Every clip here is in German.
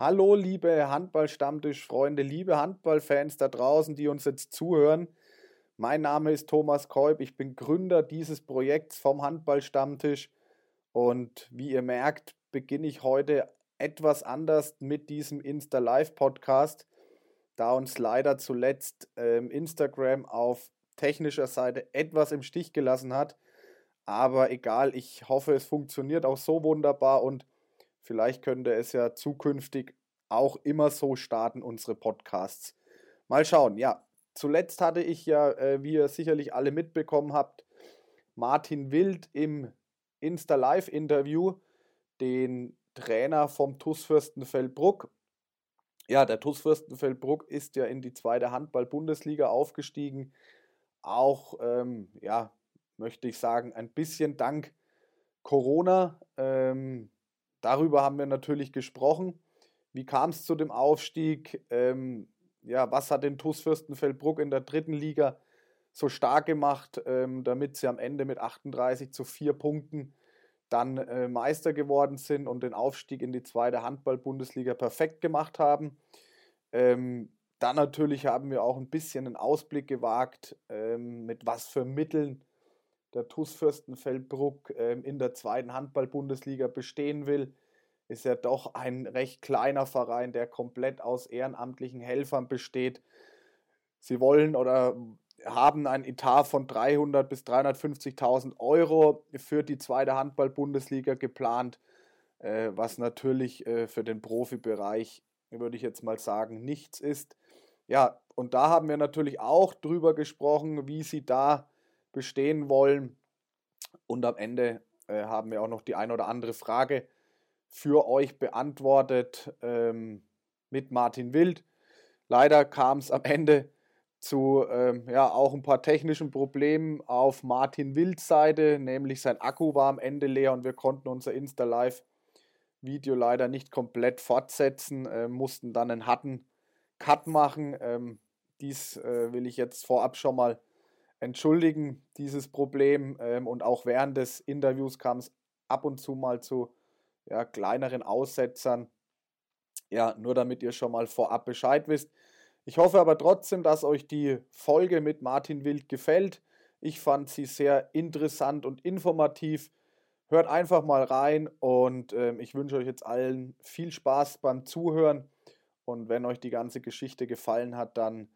Hallo, liebe Handball-Stammtisch-Freunde, liebe Handballfans da draußen, die uns jetzt zuhören. Mein Name ist Thomas Kolb, ich bin Gründer dieses Projekts vom Handball-Stammtisch. Und wie ihr merkt, beginne ich heute etwas anders mit diesem Insta-Live-Podcast, da uns leider zuletzt ähm, Instagram auf technischer Seite etwas im Stich gelassen hat. Aber egal, ich hoffe, es funktioniert auch so wunderbar und Vielleicht könnte es ja zukünftig auch immer so starten, unsere Podcasts. Mal schauen. Ja, zuletzt hatte ich ja, äh, wie ihr sicherlich alle mitbekommen habt, Martin Wild im Insta-Live-Interview, den Trainer vom TUS Fürstenfeldbruck. Ja, der TUS Fürstenfeldbruck ist ja in die zweite Handball-Bundesliga aufgestiegen. Auch, ähm, ja, möchte ich sagen, ein bisschen dank Corona. Ähm, Darüber haben wir natürlich gesprochen. Wie kam es zu dem Aufstieg? Ähm, ja, was hat den TuS Fürstenfeldbruck in der dritten Liga so stark gemacht, ähm, damit sie am Ende mit 38 zu 4 Punkten dann äh, Meister geworden sind und den Aufstieg in die zweite Handball-Bundesliga perfekt gemacht haben. Ähm, dann natürlich haben wir auch ein bisschen einen Ausblick gewagt, ähm, mit was für Mitteln der TuS Fürstenfeldbruck ähm, in der zweiten Handball-Bundesliga bestehen will, ist ja doch ein recht kleiner Verein, der komplett aus ehrenamtlichen Helfern besteht. Sie wollen oder haben ein Etat von 300 bis 350.000 Euro für die zweite Handball-Bundesliga geplant, äh, was natürlich äh, für den Profibereich, würde ich jetzt mal sagen, nichts ist. Ja, und da haben wir natürlich auch drüber gesprochen, wie sie da bestehen wollen. Und am Ende äh, haben wir auch noch die ein oder andere Frage für euch beantwortet ähm, mit Martin Wild. Leider kam es am Ende zu ähm, ja, auch ein paar technischen Problemen auf Martin Wilds Seite, nämlich sein Akku war am Ende leer und wir konnten unser Insta-Live-Video leider nicht komplett fortsetzen, äh, mussten dann einen harten Cut machen. Ähm, dies äh, will ich jetzt vorab schon mal entschuldigen, dieses Problem. Ähm, und auch während des Interviews kam es ab und zu mal zu ja, kleineren Aussetzern. Ja, nur damit ihr schon mal vorab Bescheid wisst. Ich hoffe aber trotzdem, dass euch die Folge mit Martin Wild gefällt. Ich fand sie sehr interessant und informativ. Hört einfach mal rein und äh, ich wünsche euch jetzt allen viel Spaß beim Zuhören. Und wenn euch die ganze Geschichte gefallen hat, dann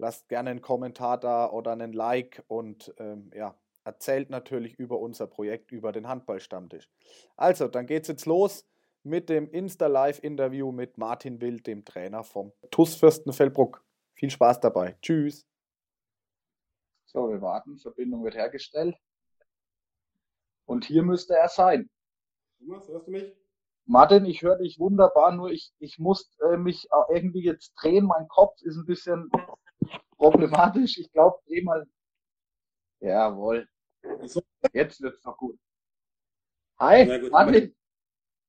Lasst gerne einen Kommentar da oder einen Like und ähm, ja, erzählt natürlich über unser Projekt, über den Handballstammtisch. Also, dann geht's jetzt los mit dem Insta-Live-Interview mit Martin Wild, dem Trainer vom TUS Fürstenfeldbruck. Viel Spaß dabei. Tschüss. So, wir warten. Verbindung wird hergestellt. Und hier müsste er sein. Thomas, hörst du mich? Martin, ich höre dich wunderbar, nur ich, ich muss äh, mich irgendwie jetzt drehen. Mein Kopf ist ein bisschen problematisch. Ich glaube, dreh mal. Jawohl. Jetzt wird's noch gut. Hi, gut, Martin.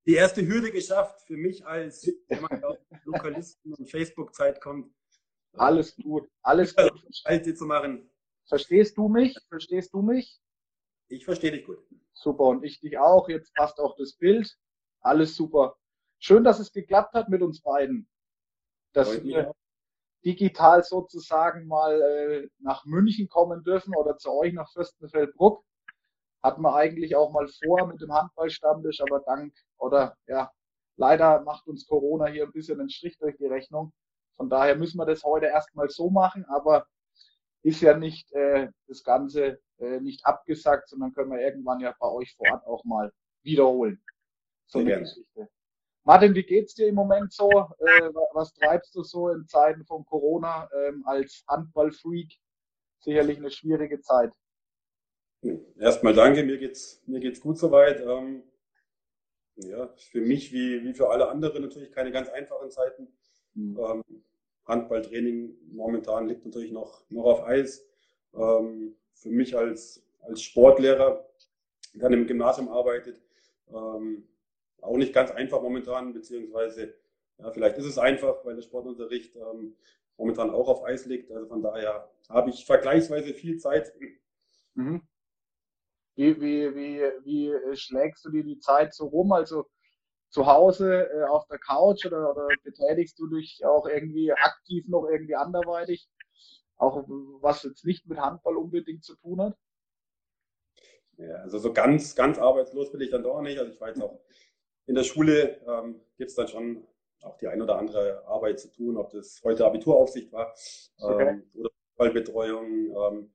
Die erste Hürde geschafft für mich als Lokalisten und Facebook-Zeit kommt. Alles gut, alles gut. Schalte zu machen. Verstehst du mich? Verstehst du mich? Ich verstehe dich gut. Super und ich dich auch. Jetzt passt auch das Bild. Alles super. Schön, dass es geklappt hat mit uns beiden. Dass wir digital sozusagen mal äh, nach München kommen dürfen oder zu euch nach Fürstenfeldbruck. Hatten wir eigentlich auch mal vor mit dem Handballstammtisch, aber dank oder ja, leider macht uns Corona hier ein bisschen einen Strich durch die Rechnung. Von daher müssen wir das heute erstmal so machen, aber ist ja nicht äh, das Ganze äh, nicht abgesagt, sondern können wir irgendwann ja bei euch vor Ort auch mal wiederholen. So eine Geschichte. Martin, wie geht's dir im Moment so? Äh, was treibst du so in Zeiten von Corona ähm, als Handballfreak? Sicherlich eine schwierige Zeit. Erstmal danke, mir geht's, mir geht's gut soweit. Ähm, ja, für mich wie, wie für alle anderen natürlich keine ganz einfachen Zeiten. Mhm. Ähm, Handballtraining momentan liegt natürlich noch, noch auf Eis. Ähm, für mich als, als Sportlehrer, der dann im Gymnasium arbeitet, ähm, auch nicht ganz einfach momentan, beziehungsweise ja, vielleicht ist es einfach, weil der Sportunterricht ähm, momentan auch auf Eis liegt. Also von daher habe ich vergleichsweise viel Zeit. Mhm. Wie, wie, wie, wie schlägst du dir die Zeit so rum? Also zu Hause äh, auf der Couch oder, oder betätigst du dich auch irgendwie aktiv noch irgendwie anderweitig? Auch was jetzt nicht mit Handball unbedingt zu tun hat? Ja, also so ganz, ganz arbeitslos bin ich dann doch nicht. Also ich war jetzt auch in der Schule, ähm, gibt es dann schon auch die ein oder andere Arbeit zu tun, ob das heute Abituraufsicht war okay. ähm, oder Ballbetreuung. Ähm,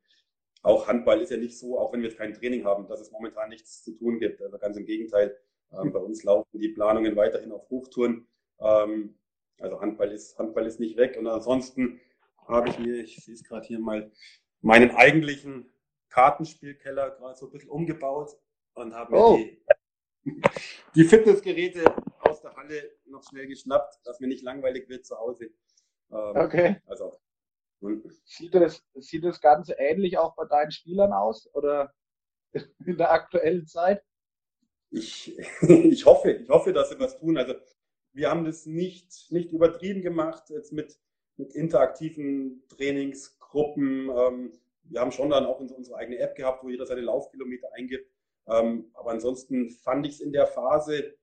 auch Handball ist ja nicht so, auch wenn wir jetzt kein Training haben, dass es momentan nichts zu tun gibt. Also ganz im Gegenteil. Ähm, bei uns laufen die Planungen weiterhin auf Hochtouren. Ähm, also Handball ist, Handball ist nicht weg. Und ansonsten habe ich mir, ich sehe es gerade hier mal, meinen eigentlichen Kartenspielkeller gerade so ein bisschen umgebaut und habe mir oh. die, die Fitnessgeräte aus der Halle noch schnell geschnappt, dass mir nicht langweilig wird zu Hause. Ähm, okay. Also, sieht, das, sieht das Ganze ähnlich auch bei deinen Spielern aus oder in der aktuellen Zeit? Ich, ich hoffe, ich hoffe, dass sie was tun. Also wir haben das nicht, nicht übertrieben gemacht, jetzt mit, mit interaktiven Trainingsgruppen. Ähm, wir haben schon dann auch unsere eigene App gehabt, wo jeder seine Laufkilometer eingibt. Ähm, aber ansonsten fand ich es in der Phase,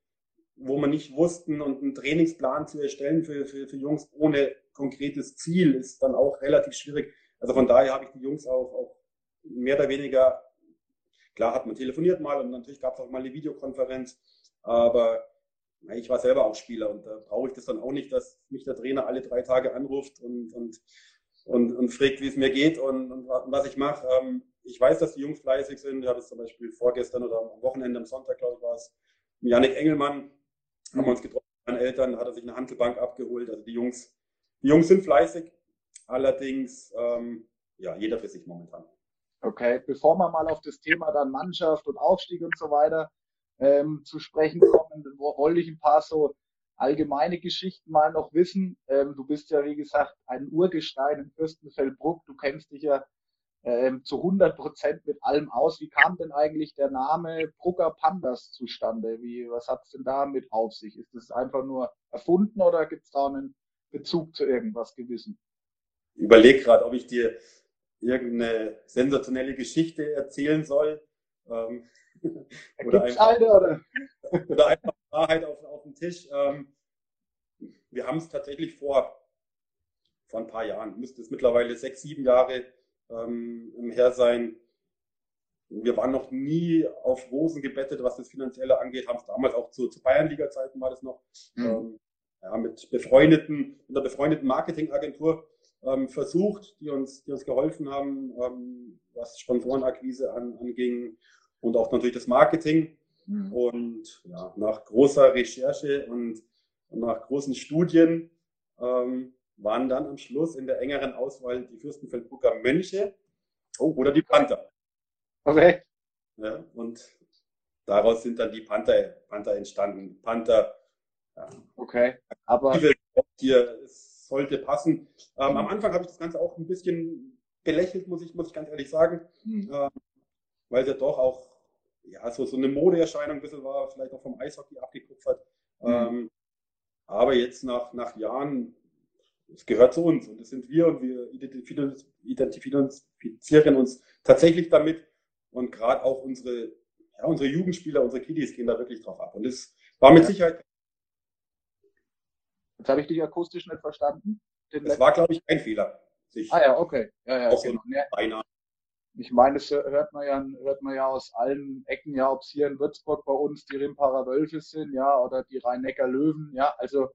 wo wir nicht wussten und einen Trainingsplan zu erstellen für, für, für Jungs ohne konkretes Ziel ist dann auch relativ schwierig. Also von daher habe ich die Jungs auch, auch mehr oder weniger, klar hat man telefoniert mal und natürlich gab es auch mal eine Videokonferenz, aber ich war selber auch Spieler und da brauche ich das dann auch nicht, dass mich der Trainer alle drei Tage anruft und, und, und, und fragt, wie es mir geht und, und was ich mache. Ähm, ich weiß, dass die Jungs fleißig sind. Ich habe es zum Beispiel vorgestern oder am Wochenende, am Sonntag, glaube ich, war es, Janik Engelmann, haben wir uns getroffen, meine Eltern, hat er sich eine Handelbank abgeholt. Also die Jungs, die Jungs sind fleißig. Allerdings, ähm, ja, jeder für sich momentan. Okay, bevor wir mal auf das Thema dann Mannschaft und Aufstieg und so weiter ähm, zu sprechen kommen, wollte ich ein paar so allgemeine Geschichten mal noch wissen. Ähm, du bist ja, wie gesagt, ein Urgestein in Fürstenfeldbruck. Du kennst dich ja ähm, zu 100 Prozent mit allem aus. Wie kam denn eigentlich der Name Brucker Pandas zustande? Wie, was hat es denn damit auf sich? Ist es einfach nur erfunden oder gibt es da einen Bezug zu irgendwas gewissen? Ich überlege gerade, ob ich dir irgendeine sensationelle Geschichte erzählen soll. Ähm, oder, einfach, eine, oder? oder einfach Wahrheit auf, auf den Tisch. Ähm, wir haben es tatsächlich vor, vor ein paar Jahren, müsste es mittlerweile sechs, sieben Jahre ähm, im Hersein. Wir waren noch nie auf Rosen gebettet, was das Finanzielle angeht, haben es damals auch zu, zu Bayernliga-Zeiten war das noch, mhm. ähm, ja, mit befreundeten, mit einer befreundeten Marketingagentur ähm, versucht, die uns, die uns geholfen haben, ähm, was Sponsorenakquise an, anging und auch natürlich das Marketing. Mhm. Und ja, nach großer Recherche und nach großen Studien ähm, waren dann am Schluss in der engeren Auswahl die Fürstenfeldbrucker Mönche oh. oder die Panther. Okay. Ja, und daraus sind dann die Panther, Panther entstanden. Panther. Ja. Okay. Aber hier, es sollte passen. Ähm, am Anfang habe ich das Ganze auch ein bisschen belächelt, muss ich, muss ich ganz ehrlich sagen, mhm. ähm, weil es ja doch auch ja, so, so eine Modeerscheinung ein bisschen war, vielleicht auch vom Eishockey abgekupfert. Mhm. Ähm, aber jetzt nach, nach Jahren es gehört zu uns und das sind wir und wir identifizieren uns tatsächlich damit und gerade auch unsere, ja, unsere Jugendspieler, unsere Kiddies gehen da wirklich drauf ab und das war mit Sicherheit. Jetzt habe ich dich akustisch nicht verstanden. das war, glaube ich, kein Fehler. ah ja, okay. Ja, ja, auch genau. so ich meine, das hört man ja, hört man ja aus allen Ecken, ja, ob es hier in Würzburg bei uns die Rimparer Wölfe sind, ja, oder die Rhein-Neckar Löwen, ja, also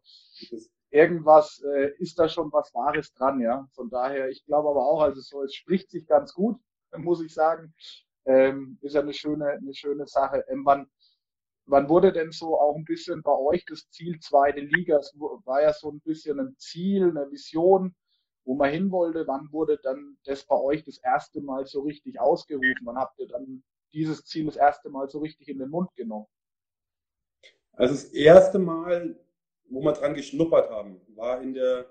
irgendwas äh, ist da schon was Wahres dran, ja. Von daher, ich glaube aber auch, also so, es spricht sich ganz gut, muss ich sagen. Ähm, ist ja eine schöne, eine schöne Sache. Ähm, wann, wann wurde denn so auch ein bisschen bei euch das Ziel zweite Liga? Es war ja so ein bisschen ein Ziel, eine Vision, wo man hin wollte. Wann wurde dann das bei euch das erste Mal so richtig ausgerufen? Wann habt ihr dann dieses Ziel das erste Mal so richtig in den Mund genommen? Also das erste Mal wo wir dran geschnuppert haben, war in der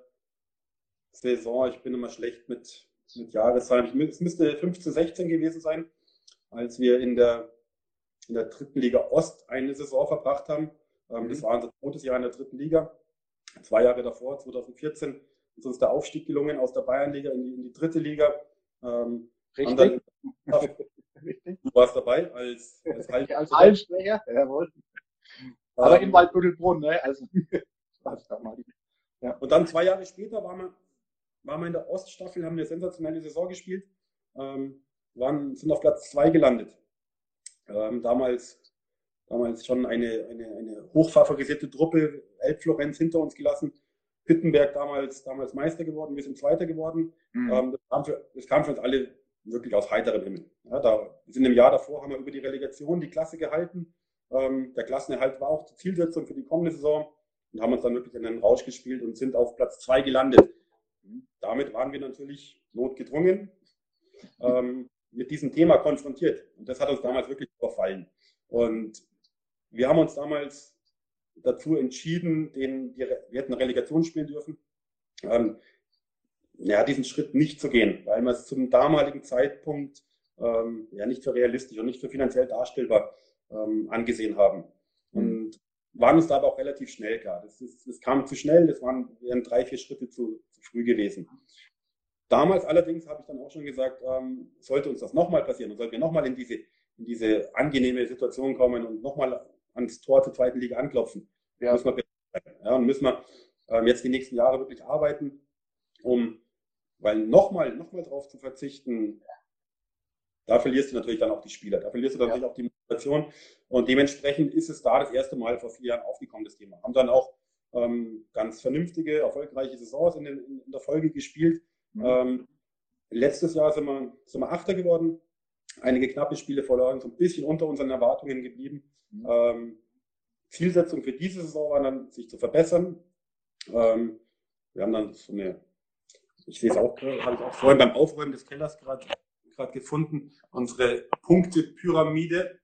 Saison, ich bin immer schlecht mit, mit Jahreszahlen, es müsste 15, 16 gewesen sein, als wir in der, in der dritten Liga Ost eine Saison verbracht haben. Ähm, mhm. Das war unser zweites Jahr in der dritten Liga. Zwei Jahre davor, 2014, ist uns der Aufstieg gelungen aus der Bayernliga in die, in die dritte Liga. Ähm, Richtig. Dann, du warst dabei als, als, als Halbsprecher. Jawohl. Aber ähm, in Waldbüttelbrunn, ne? Also, ja. Und dann zwei Jahre später waren wir, waren wir in der Oststaffel, haben eine sensationelle Saison gespielt, ähm, waren, sind auf Platz zwei gelandet. Ähm, damals, damals schon eine, eine, eine hochfavorisierte Truppe, Elbflorenz hinter uns gelassen. Pittenberg damals, damals Meister geworden, wir sind Zweiter geworden. Mhm. Ähm, das, kam für, das, kam für, uns alle wirklich aus heiterem Himmel. Ja, da, wir sind im Jahr davor, haben wir über die Relegation die Klasse gehalten. Ähm, der Klassenerhalt war auch die Zielsetzung für die kommende Saison und haben uns dann wirklich in den Rausch gespielt und sind auf Platz zwei gelandet. Damit waren wir natürlich notgedrungen ähm, mit diesem Thema konfrontiert. Und das hat uns damals wirklich überfallen. Und wir haben uns damals dazu entschieden, den, die, wir hätten Relegation spielen dürfen, ähm, ja, diesen Schritt nicht zu gehen, weil wir es zum damaligen Zeitpunkt ähm, ja nicht für realistisch und nicht für finanziell darstellbar ähm, angesehen haben. Mhm. Und waren uns da aber auch relativ schnell klar. Das, ist, das kam zu schnell, das waren, wären drei, vier Schritte zu, zu früh gewesen. Damals allerdings habe ich dann auch schon gesagt, ähm, sollte uns das nochmal passieren und sollten wir nochmal in diese, in diese angenehme Situation kommen und nochmal ans Tor zur zweiten Liga anklopfen, ja. müssen wir ja, und müssen wir ähm, jetzt die nächsten Jahre wirklich arbeiten, um, weil nochmal noch mal drauf zu verzichten, da verlierst du natürlich dann auch die Spieler, da verlierst du natürlich ja. auch die Motivation. Und dementsprechend ist es da das erste Mal vor vier Jahren aufgekommen, das Thema. Haben dann auch ähm, ganz vernünftige, erfolgreiche Saisons in, den, in der Folge gespielt. Mhm. Ähm, letztes Jahr sind wir, sind wir Achter geworden, einige knappe Spiele verloren, so ein bisschen unter unseren Erwartungen geblieben. Mhm. Ähm, Zielsetzung für diese Saison war dann, sich zu verbessern. Ähm, wir haben dann so eine, ich sehe es auch, habe ich auch vorhin beim Aufräumen des Kellers gerade gefunden, unsere Punktepyramide.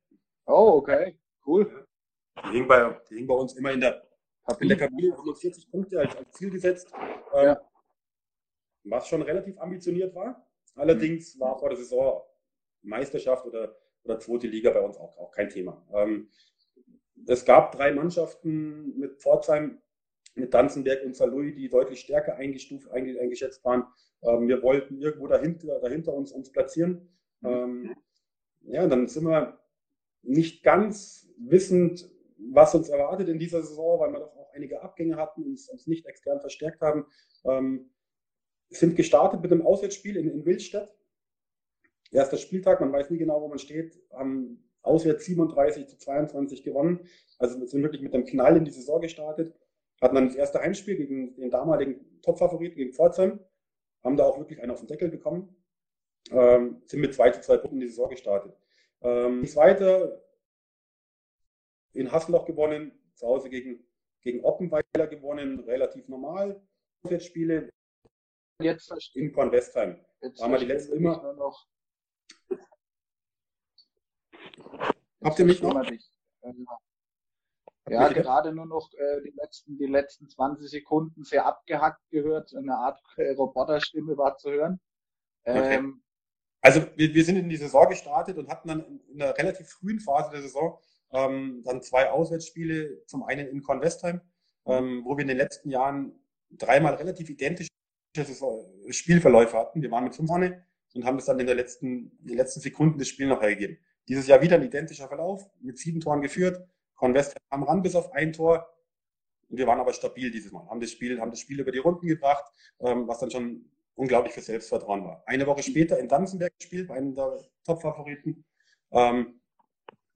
Oh, okay, cool. Die hing bei, die hing bei uns immer in der, in der Kabine, haben uns 40 Punkte als, als Ziel gesetzt, ähm, ja. was schon relativ ambitioniert war. Allerdings mhm. war vor der Saison Meisterschaft oder, oder zweite Liga bei uns auch, auch kein Thema. Ähm, es gab drei Mannschaften mit Pforzheim, mit Danzenberg und Saarlouis, die deutlich stärker eingestuft, eingeschätzt waren. Ähm, wir wollten irgendwo dahinter, dahinter uns, uns platzieren. Mhm. Ähm, ja, dann sind wir nicht ganz wissend, was uns erwartet in dieser Saison, weil wir doch auch einige Abgänge hatten, uns, uns nicht extern verstärkt haben. Ähm, sind gestartet mit einem Auswärtsspiel in, in Wildstadt. Erster Spieltag, man weiß nie genau, wo man steht, haben auswärts 37 zu 22 gewonnen. Also sind wirklich mit einem Knall in die Saison gestartet. Hatten dann das erste Heimspiel gegen den damaligen Top-Favoriten, gegen Pforzheim haben da auch wirklich einen auf den Deckel bekommen, ähm, sind mit 2 zu 2 Punkten in die Saison gestartet. Ähm, zweite in Hasselloch gewonnen, zu Hause gegen, gegen Oppenweiler gewonnen, relativ normal. Spiele jetzt in Kornwestheim. Jetzt haben wir die letzten immer. Noch. Habt ihr mich noch? Ja, gerade nur noch äh, die, letzten, die letzten 20 Sekunden sehr abgehackt gehört. Eine Art äh, Roboterstimme war zu hören. Ähm, okay. Also wir, wir sind in die Saison gestartet und hatten dann in einer relativ frühen Phase der Saison ähm, dann zwei Auswärtsspiele. Zum einen in Convestheim, ähm, wo wir in den letzten Jahren dreimal relativ identische Spielverläufe hatten. Wir waren mit fünf vorne und haben es dann in, der letzten, in den letzten Sekunden des Spiels noch hergegeben. Dieses Jahr wieder ein identischer Verlauf, mit sieben Toren geführt Convest am ran bis auf ein Tor. Wir waren aber stabil dieses Mal, haben das Spiel, haben das Spiel über die Runden gebracht, ähm, was dann schon unglaublich für Selbstvertrauen war. Eine Woche später in Danzenberg gespielt, bei einem der Top-Favoriten. Ähm,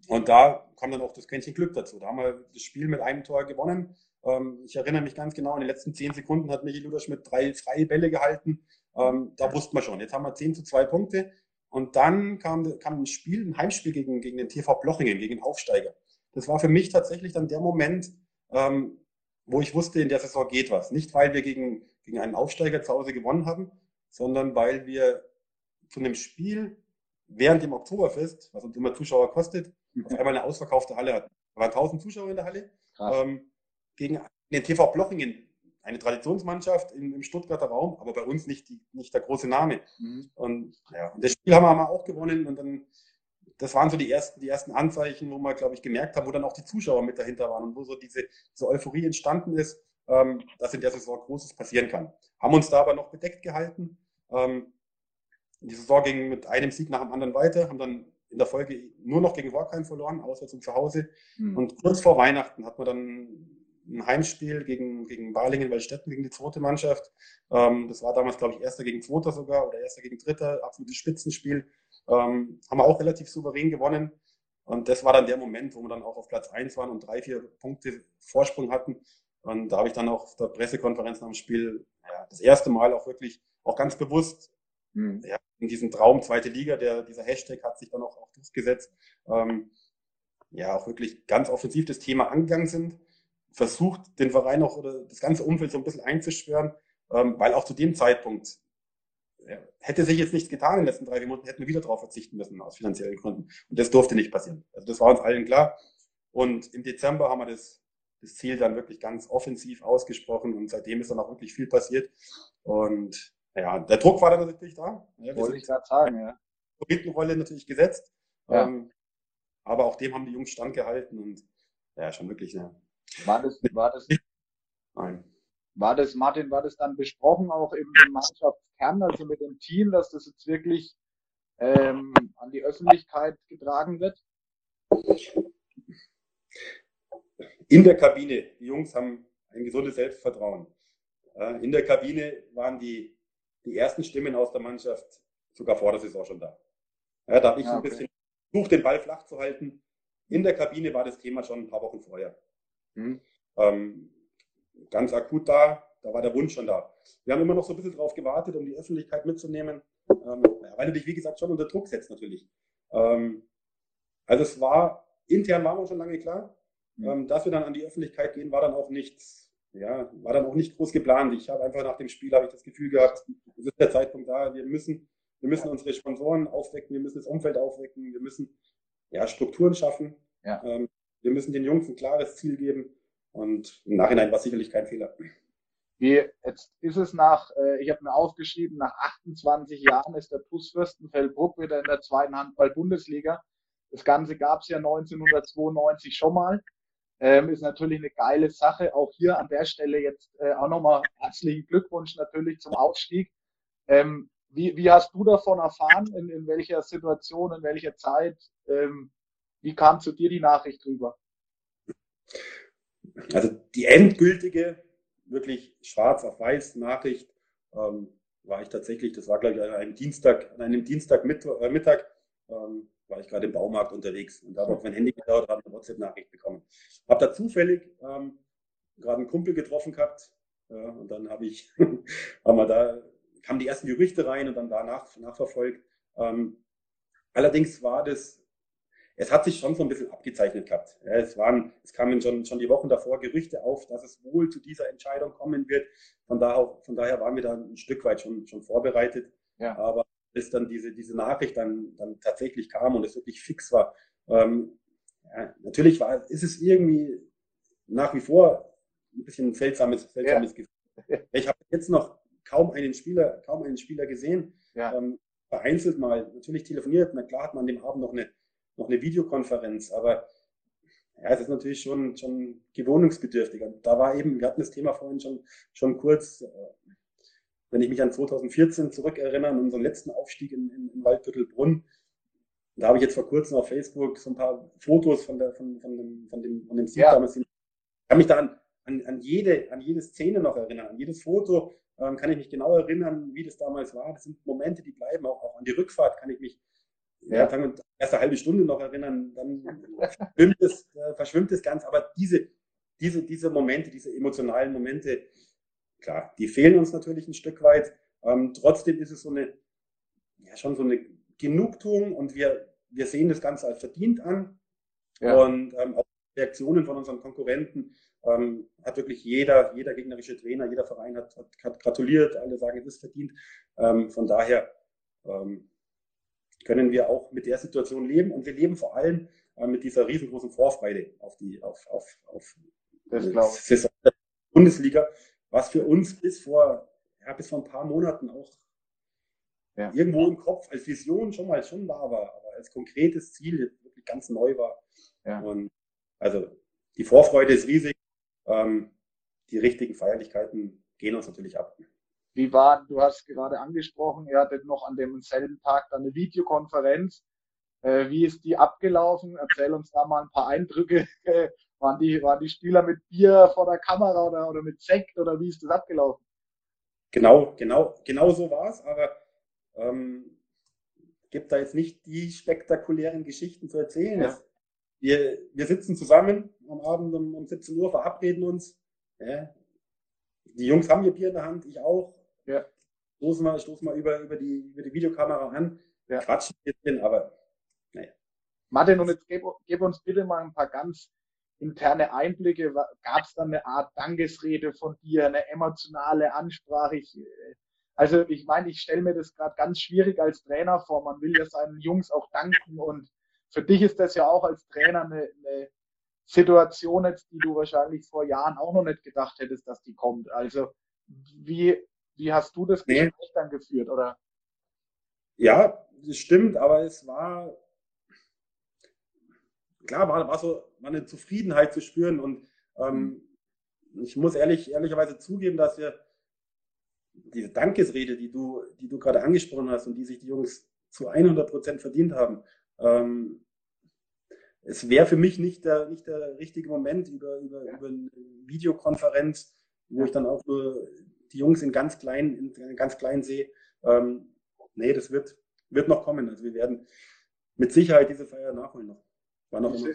und da kam dann auch das Quäntchen Glück dazu. Da haben wir das Spiel mit einem Tor gewonnen. Ähm, ich erinnere mich ganz genau, in den letzten zehn Sekunden hat Michi Luderschmidt drei freie Bälle gehalten. Ähm, da wussten wir schon, jetzt haben wir zehn zu zwei Punkte. Und dann kam, kam ein Spiel, ein Heimspiel gegen, gegen den TV Blochingen, gegen den Aufsteiger das war für mich tatsächlich dann der Moment, ähm, wo ich wusste, in der Saison geht was. Nicht, weil wir gegen, gegen einen Aufsteiger zu Hause gewonnen haben, sondern weil wir zu einem Spiel während dem Oktoberfest, was uns immer Zuschauer kostet, auf einmal eine ausverkaufte Halle hatten. Da waren 1000 Zuschauer in der Halle. Ähm, gegen den TV Blochingen, eine Traditionsmannschaft im, im, Stuttgarter Raum, aber bei uns nicht, die, nicht der große Name. Mhm. Und ja, das Spiel haben wir auch gewonnen und dann das waren so die ersten, die ersten Anzeichen, wo man, glaube ich, gemerkt hat, wo dann auch die Zuschauer mit dahinter waren und wo so diese, diese Euphorie entstanden ist, ähm, dass in der Saison Großes passieren kann. Haben uns da aber noch bedeckt gehalten. Ähm, die Saison ging mit einem Sieg nach dem anderen weiter, haben dann in der Folge nur noch gegen Workheim verloren, außer zum Zuhause. Mhm. Und kurz vor Weihnachten hat man dann ein Heimspiel gegen, gegen Balingen, Waldstätten, gegen die zweite Mannschaft. Ähm, das war damals, glaube ich, erster gegen zweiter sogar oder erster gegen dritter, absolutes Spitzenspiel. Ähm, haben wir auch relativ souverän gewonnen. Und das war dann der Moment, wo wir dann auch auf Platz 1 waren und drei, vier Punkte Vorsprung hatten. Und da habe ich dann auch auf der Pressekonferenz nach dem Spiel ja, das erste Mal auch wirklich, auch ganz bewusst, mhm. ja, in diesem Traum zweite Liga, der, dieser Hashtag hat sich dann auch, auch durchgesetzt, ähm, ja, auch wirklich ganz offensiv das Thema angegangen sind versucht, den Verein auch oder das ganze Umfeld so ein bisschen einzuschwören, ähm, weil auch zu dem Zeitpunkt hätte sich jetzt nichts getan in den letzten drei Monaten, hätten wir wieder darauf verzichten müssen aus finanziellen Gründen. Und das durfte nicht passieren. Also das war uns allen klar. Und im Dezember haben wir das, das Ziel dann wirklich ganz offensiv ausgesprochen und seitdem ist dann auch wirklich viel passiert. Und ja, der Druck war dann natürlich da. Ja, Wollte ich gerade sagen, ja. Rolle natürlich gesetzt. Ja. Ähm, aber auch dem haben die Jungs standgehalten und ja, schon wirklich eine war das, war das, Nein. War das, Martin, war das dann besprochen auch im, im Mannschaftskern, also mit dem Team, dass das jetzt wirklich ähm, an die Öffentlichkeit getragen wird? In der Kabine, die Jungs haben ein gesundes Selbstvertrauen. In der Kabine waren die, die ersten Stimmen aus der Mannschaft sogar vor der Saison schon da. Ja, da habe ich ja, okay. ein bisschen versucht, den Ball flach zu halten. In der Kabine war das Thema schon ein paar Wochen vorher. Mhm. Ähm, ganz akut da, da war der Wunsch schon da. Wir haben immer noch so ein bisschen drauf gewartet, um die Öffentlichkeit mitzunehmen, ähm, weil du dich, wie gesagt, schon unter Druck setzt natürlich. Ähm, also es war, intern war mir schon lange klar, mhm. dass wir dann an die Öffentlichkeit gehen, war dann auch nichts, ja, war dann auch nicht groß geplant. Ich habe einfach nach dem Spiel, habe ich das Gefühl gehabt, es ist der Zeitpunkt da, wir müssen, wir müssen unsere Sponsoren aufwecken, wir müssen das Umfeld aufwecken, wir müssen ja, Strukturen schaffen. Ja. Ähm, wir müssen den Jungs ein klares Ziel geben und im Nachhinein war sicherlich kein Fehler. Wie, jetzt ist es nach, äh, ich habe mir aufgeschrieben, nach 28 Jahren ist der TuS Fürstenfeldbruck wieder in der zweiten Handball-Bundesliga. Das Ganze gab es ja 1992 schon mal. Ähm, ist natürlich eine geile Sache. Auch hier an der Stelle jetzt äh, auch nochmal herzlichen Glückwunsch natürlich zum Ausstieg. Ähm, wie, wie hast du davon erfahren? In, in welcher Situation, in welcher Zeit? Ähm, wie kam zu dir die Nachricht rüber? Also die endgültige, wirklich schwarz auf weiß Nachricht ähm, war ich tatsächlich, das war glaube ich an einem Dienstag, an einem Dienstagmittag, äh, ähm, war ich gerade im Baumarkt unterwegs und habe ich mein Handy gedauert und habe eine WhatsApp-Nachricht bekommen. Habe da zufällig ähm, gerade einen Kumpel getroffen gehabt äh, und dann habe ich, haben wir da, kamen die ersten Gerüchte rein und dann danach nachverfolgt. Ähm, allerdings war das es hat sich schon so ein bisschen abgezeichnet gehabt. Es, waren, es kamen schon, schon die Wochen davor Gerüchte auf, dass es wohl zu dieser Entscheidung kommen wird. Von daher, von daher waren wir da ein Stück weit schon, schon vorbereitet. Ja. Aber bis dann diese, diese Nachricht dann, dann tatsächlich kam und es wirklich fix war, ähm, ja, natürlich war, ist es irgendwie nach wie vor ein bisschen ein seltsames, seltsames ja. Gefühl. Ich habe jetzt noch kaum einen Spieler, kaum einen Spieler gesehen. Ja. Ähm, vereinzelt mal, natürlich telefoniert, na klar hat man an dem Abend noch eine noch eine Videokonferenz, aber ja, es ist natürlich schon, schon gewohnungsbedürftig. Und da war eben, wir hatten das Thema vorhin schon, schon kurz, äh, wenn ich mich an 2014 zurückerinnere, an unseren letzten Aufstieg in, in, in Waldviertelbrunn, da habe ich jetzt vor kurzem auf Facebook so ein paar Fotos von, der, von, von dem, von dem, von dem Sieg ja. damals. Ich kann mich da an, an, an, jede, an jede Szene noch erinnern, an jedes Foto ähm, kann ich mich genau erinnern, wie das damals war. Das sind Momente, die bleiben, auch, auch an die Rückfahrt kann ich mich ja, fangen wir erste halbe Stunde noch erinnern, dann verschwimmt es, äh, verschwimmt es ganz. Aber diese, diese, diese Momente, diese emotionalen Momente, klar, die fehlen uns natürlich ein Stück weit. Ähm, trotzdem ist es so eine, ja, schon so eine Genugtuung und wir, wir sehen das Ganze als verdient an. Ja. Und ähm, auch Reaktionen von unseren Konkurrenten ähm, hat wirklich jeder, jeder gegnerische Trainer, jeder Verein hat, hat, hat gratuliert, alle sagen, es ist verdient. Ähm, von daher, ähm, können wir auch mit der Situation leben. Und wir leben vor allem äh, mit dieser riesengroßen Vorfreude auf die auf, auf, auf Saison der Bundesliga, was für uns bis vor, ja, bis vor ein paar Monaten auch ja. irgendwo im Kopf als Vision schon mal schon da war, aber als konkretes Ziel wirklich ganz neu war. Ja. Und also die Vorfreude ist riesig. Ähm, die richtigen Feierlichkeiten gehen uns natürlich ab. Wie war, du hast gerade angesprochen, ihr hattet noch an demselben Tag dann eine Videokonferenz. Äh, wie ist die abgelaufen? Erzähl uns da mal ein paar Eindrücke. Waren, die, waren die Spieler mit Bier vor der Kamera oder, oder mit Sekt oder wie ist das abgelaufen? Genau, genau, genau so war es, aber ähm, gibt da jetzt nicht die spektakulären Geschichten zu erzählen. Ja. Wir, wir sitzen zusammen am Abend um, um 17 Uhr, verabreden uns. Ja. Die Jungs haben ihr Bier in der Hand, ich auch. Ja. Stoßen mal, stoßen mal über, über, die, über die Videokamera an, ja. quatschen ein bisschen, aber naja. Martin, und jetzt gib, gib uns bitte mal ein paar ganz interne Einblicke. Gab es dann eine Art Dankesrede von dir, eine emotionale Ansprache? Ich, äh, also ich meine, ich stelle mir das gerade ganz schwierig als Trainer vor. Man will ja seinen Jungs auch danken und für dich ist das ja auch als Trainer eine, eine Situation jetzt, die du wahrscheinlich vor Jahren auch noch nicht gedacht hättest, dass die kommt. Also wie, wie hast du das nee. Gespräch dann geführt, oder? Ja, das stimmt, aber es war klar, war, war so war eine Zufriedenheit zu spüren und ähm, ich muss ehrlich, ehrlicherweise zugeben, dass wir diese Dankesrede, die du, die du gerade angesprochen hast und die sich die Jungs zu 100 Prozent verdient haben, ähm, es wäre für mich nicht der, nicht der richtige Moment über, über, über eine Videokonferenz, wo ich dann auch nur die Jungs in ganz klein, in ganz klein sehe. Ähm, nee, das wird, wird noch kommen. Also wir werden mit Sicherheit diese Feier nachholen noch. War noch immer.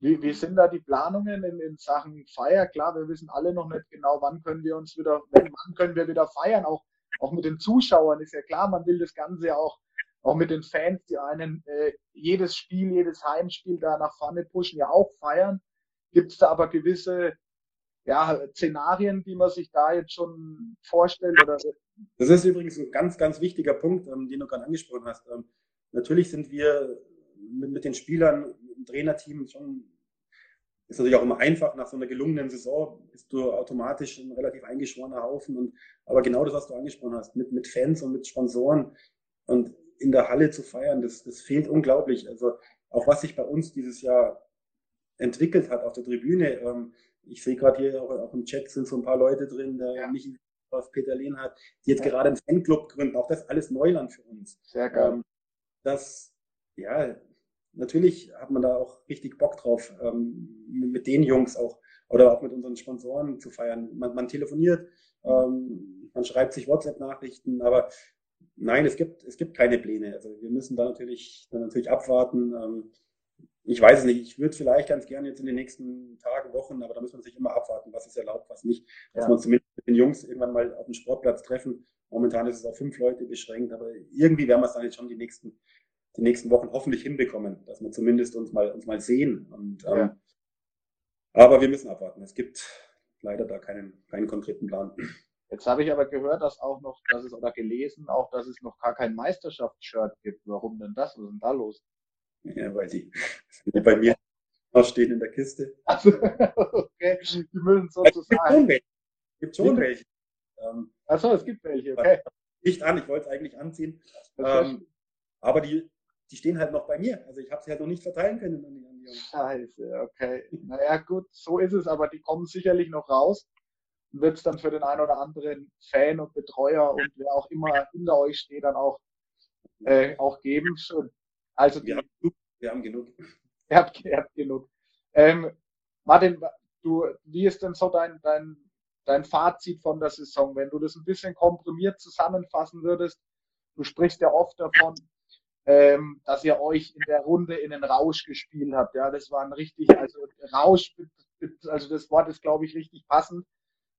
Wie, wie sind da die Planungen in, in Sachen Feier? Klar, wir wissen alle noch nicht genau, wann können wir uns wieder, wann können wir wieder feiern. Auch, auch mit den Zuschauern ist ja klar, man will das Ganze auch auch mit den Fans, die einen äh, jedes Spiel, jedes Heimspiel da nach vorne pushen, ja auch feiern. Gibt es da aber gewisse ja, Szenarien, die man sich da jetzt schon vorstellt? Oder? Das ist übrigens ein ganz, ganz wichtiger Punkt, ähm, den du gerade angesprochen hast. Ähm, natürlich sind wir mit, mit den Spielern im Trainerteam schon, ist natürlich auch immer einfach, nach so einer gelungenen Saison bist du automatisch ein relativ eingeschworener Haufen. Und, aber genau das, was du angesprochen hast, mit, mit Fans und mit Sponsoren. Und in der Halle zu feiern, das, das fehlt unglaublich. Also auch was sich bei uns dieses Jahr entwickelt hat auf der Tribüne. Ähm, ich sehe gerade hier auch, auch, im Chat sind so ein paar Leute drin, der ja. Michi was Peter Lehnhardt, die jetzt ja. gerade einen Fanclub gründen. Auch das alles Neuland für uns. Sehr geil. Ähm, das, ja, natürlich hat man da auch richtig Bock drauf, ähm, mit den Jungs auch oder auch mit unseren Sponsoren zu feiern. Man, man telefoniert, ähm, man schreibt sich WhatsApp-Nachrichten, aber Nein, es gibt, es gibt keine Pläne. Also wir müssen da natürlich, dann natürlich abwarten. Ähm, ich weiß es nicht. Ich würde vielleicht ganz gerne jetzt in den nächsten Tagen, Wochen, aber da muss man sich immer abwarten, was ist erlaubt, was nicht. Dass ja. man zumindest mit den Jungs irgendwann mal auf dem Sportplatz treffen. Momentan ist es auf fünf Leute beschränkt, aber irgendwie werden wir es dann jetzt schon die nächsten, die nächsten Wochen hoffentlich hinbekommen, dass wir zumindest uns mal, uns mal sehen. Und, ähm, ja. Aber wir müssen abwarten. Es gibt leider da keinen, keinen konkreten Plan. Jetzt habe ich aber gehört, dass auch noch, dass es oder gelesen, auch, dass es noch gar kein Meisterschaftsshirt gibt. Warum denn das? Was ist denn da los? Ja, weil die, die bei mir stehen in der Kiste. Also, okay, die müssen sozusagen. Es gibt schon welche. Ähm, Achso, es gibt welche, okay. Nicht an, ich wollte es eigentlich anziehen. Ähm, aber die, die stehen halt noch bei mir. Also ich habe sie halt noch nicht verteilen können an die, an die Scheiße, okay. Naja, gut, so ist es, aber die kommen sicherlich noch raus wird es dann für den einen oder anderen Fan und Betreuer und wer auch immer hinter euch steht, dann auch, äh, auch geben. Also die, wir, haben genug, wir haben genug. Ihr habt, ihr habt genug. Ähm, Martin, du, wie ist denn so dein, dein, dein Fazit von der Saison, wenn du das ein bisschen komprimiert zusammenfassen würdest? Du sprichst ja oft davon, ähm, dass ihr euch in der Runde in den Rausch gespielt habt. Ja, das war ein richtig, also Rausch, also das Wort ist, glaube ich, richtig passend.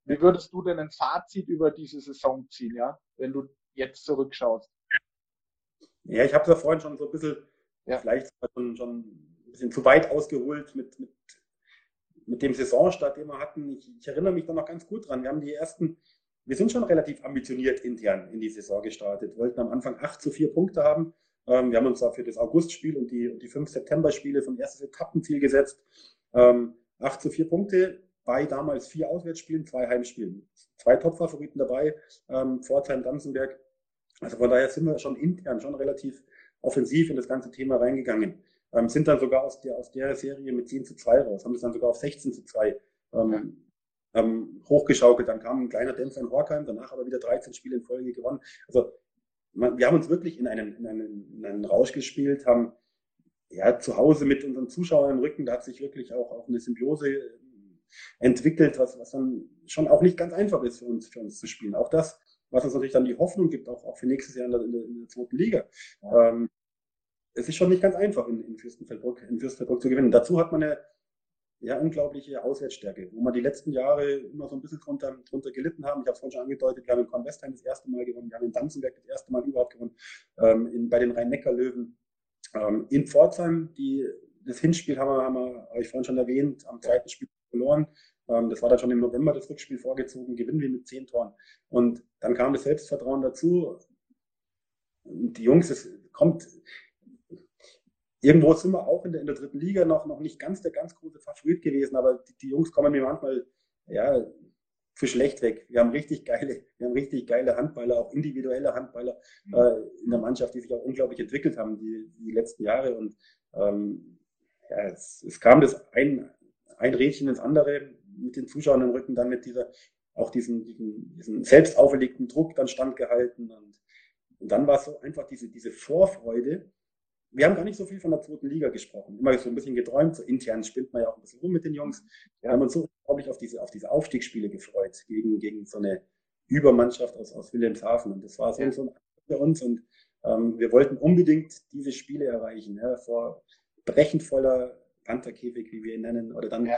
Wie würdest du denn ein Fazit über diese Saison ziehen, ja, wenn du jetzt zurückschaust? Ja, ich habe es ja vorhin schon so ein bisschen, ja. vielleicht schon, schon ein bisschen zu weit ausgeholt mit, mit, mit dem Saisonstart, den wir hatten. Ich, ich erinnere mich da noch ganz gut dran. Wir haben die ersten, wir sind schon relativ ambitioniert intern in die Saison gestartet. wollten am Anfang 8 zu 4 Punkte haben. Ähm, wir haben uns da für das Augustspiel und die, und die fünf September-Spiele so ein erstes Etappenziel gesetzt. Ähm, 8 zu 4 Punkte bei damals vier Auswärtsspielen, zwei Heimspielen. Zwei Top-Favoriten dabei, ähm, Pforzheim, Danzenberg. Also von daher sind wir schon intern schon relativ offensiv in das ganze Thema reingegangen. Ähm, sind dann sogar aus der, aus der Serie mit 10 zu 2 raus, haben es dann sogar auf 16 zu 2 ähm, ähm, hochgeschaukelt. Dann kam ein kleiner Dämpfer in Horkheim, danach aber wieder 13 Spiele in Folge gewonnen. Also man, wir haben uns wirklich in einen, in einen, in einen Rausch gespielt, haben ja, zu Hause mit unseren Zuschauern im Rücken, da hat sich wirklich auch, auch eine Symbiose äh, entwickelt, was, was dann schon auch nicht ganz einfach ist für uns, für uns zu spielen. Auch das, was uns natürlich dann die Hoffnung gibt, auch, auch für nächstes Jahr in der, in der, zweiten Liga. Ja. Ähm, es ist schon nicht ganz einfach, in, in Fürstenfeldbruck, in Fürstenfeldbruck zu gewinnen. Dazu hat man eine ja, unglaubliche Auswärtsstärke, wo wir die letzten Jahre immer so ein bisschen drunter, drunter gelitten haben. Ich habe es vorhin schon angedeutet, wir haben in Kornwestheim das erste Mal gewonnen, wir haben in Danzenberg das erste Mal überhaupt gewonnen, ähm, in, bei den Rhein-Neckar-Löwen. Ähm, in Pforzheim, die, das Hinspiel haben wir, haben wir, habe ich vorhin schon erwähnt, am zweiten Spiel verloren. Ähm, das war dann schon im November das Rückspiel vorgezogen, gewinnen wir mit zehn Toren. Und dann kam das Selbstvertrauen dazu. Und die Jungs, es kommt, irgendwo sind wir auch in der, in der dritten Liga noch, noch nicht ganz der ganz große Favorit gewesen, aber die, die Jungs kommen mir manchmal, ja, für schlecht weg. Wir haben richtig geile, wir haben richtig geile Handballer, auch individuelle Handballer mhm. äh, in der Mannschaft, die sich auch unglaublich entwickelt haben die, die letzten Jahre. Und ähm, ja, es, es, kam das ein, ein Rädchen ins andere mit den Zuschauern im Rücken, dann mit dieser, auch diesen, diesen, diesen selbst auferlegten Druck dann standgehalten. Und, und dann war es so einfach diese, diese Vorfreude, wir haben gar nicht so viel von der zweiten Liga gesprochen. Immer so ein bisschen geträumt, so intern spinnt man ja auch ein bisschen rum mit den Jungs. Wir haben uns so unglaublich auf diese, auf diese Aufstiegsspiele gefreut, gegen, gegen so eine Übermannschaft aus, aus Wilhelmshaven. Und das war so, ja. so ein für uns. Und ähm, wir wollten unbedingt diese Spiele erreichen, ja, vor brechend voller Pantherkäfig, wie wir ihn nennen, oder dann ja.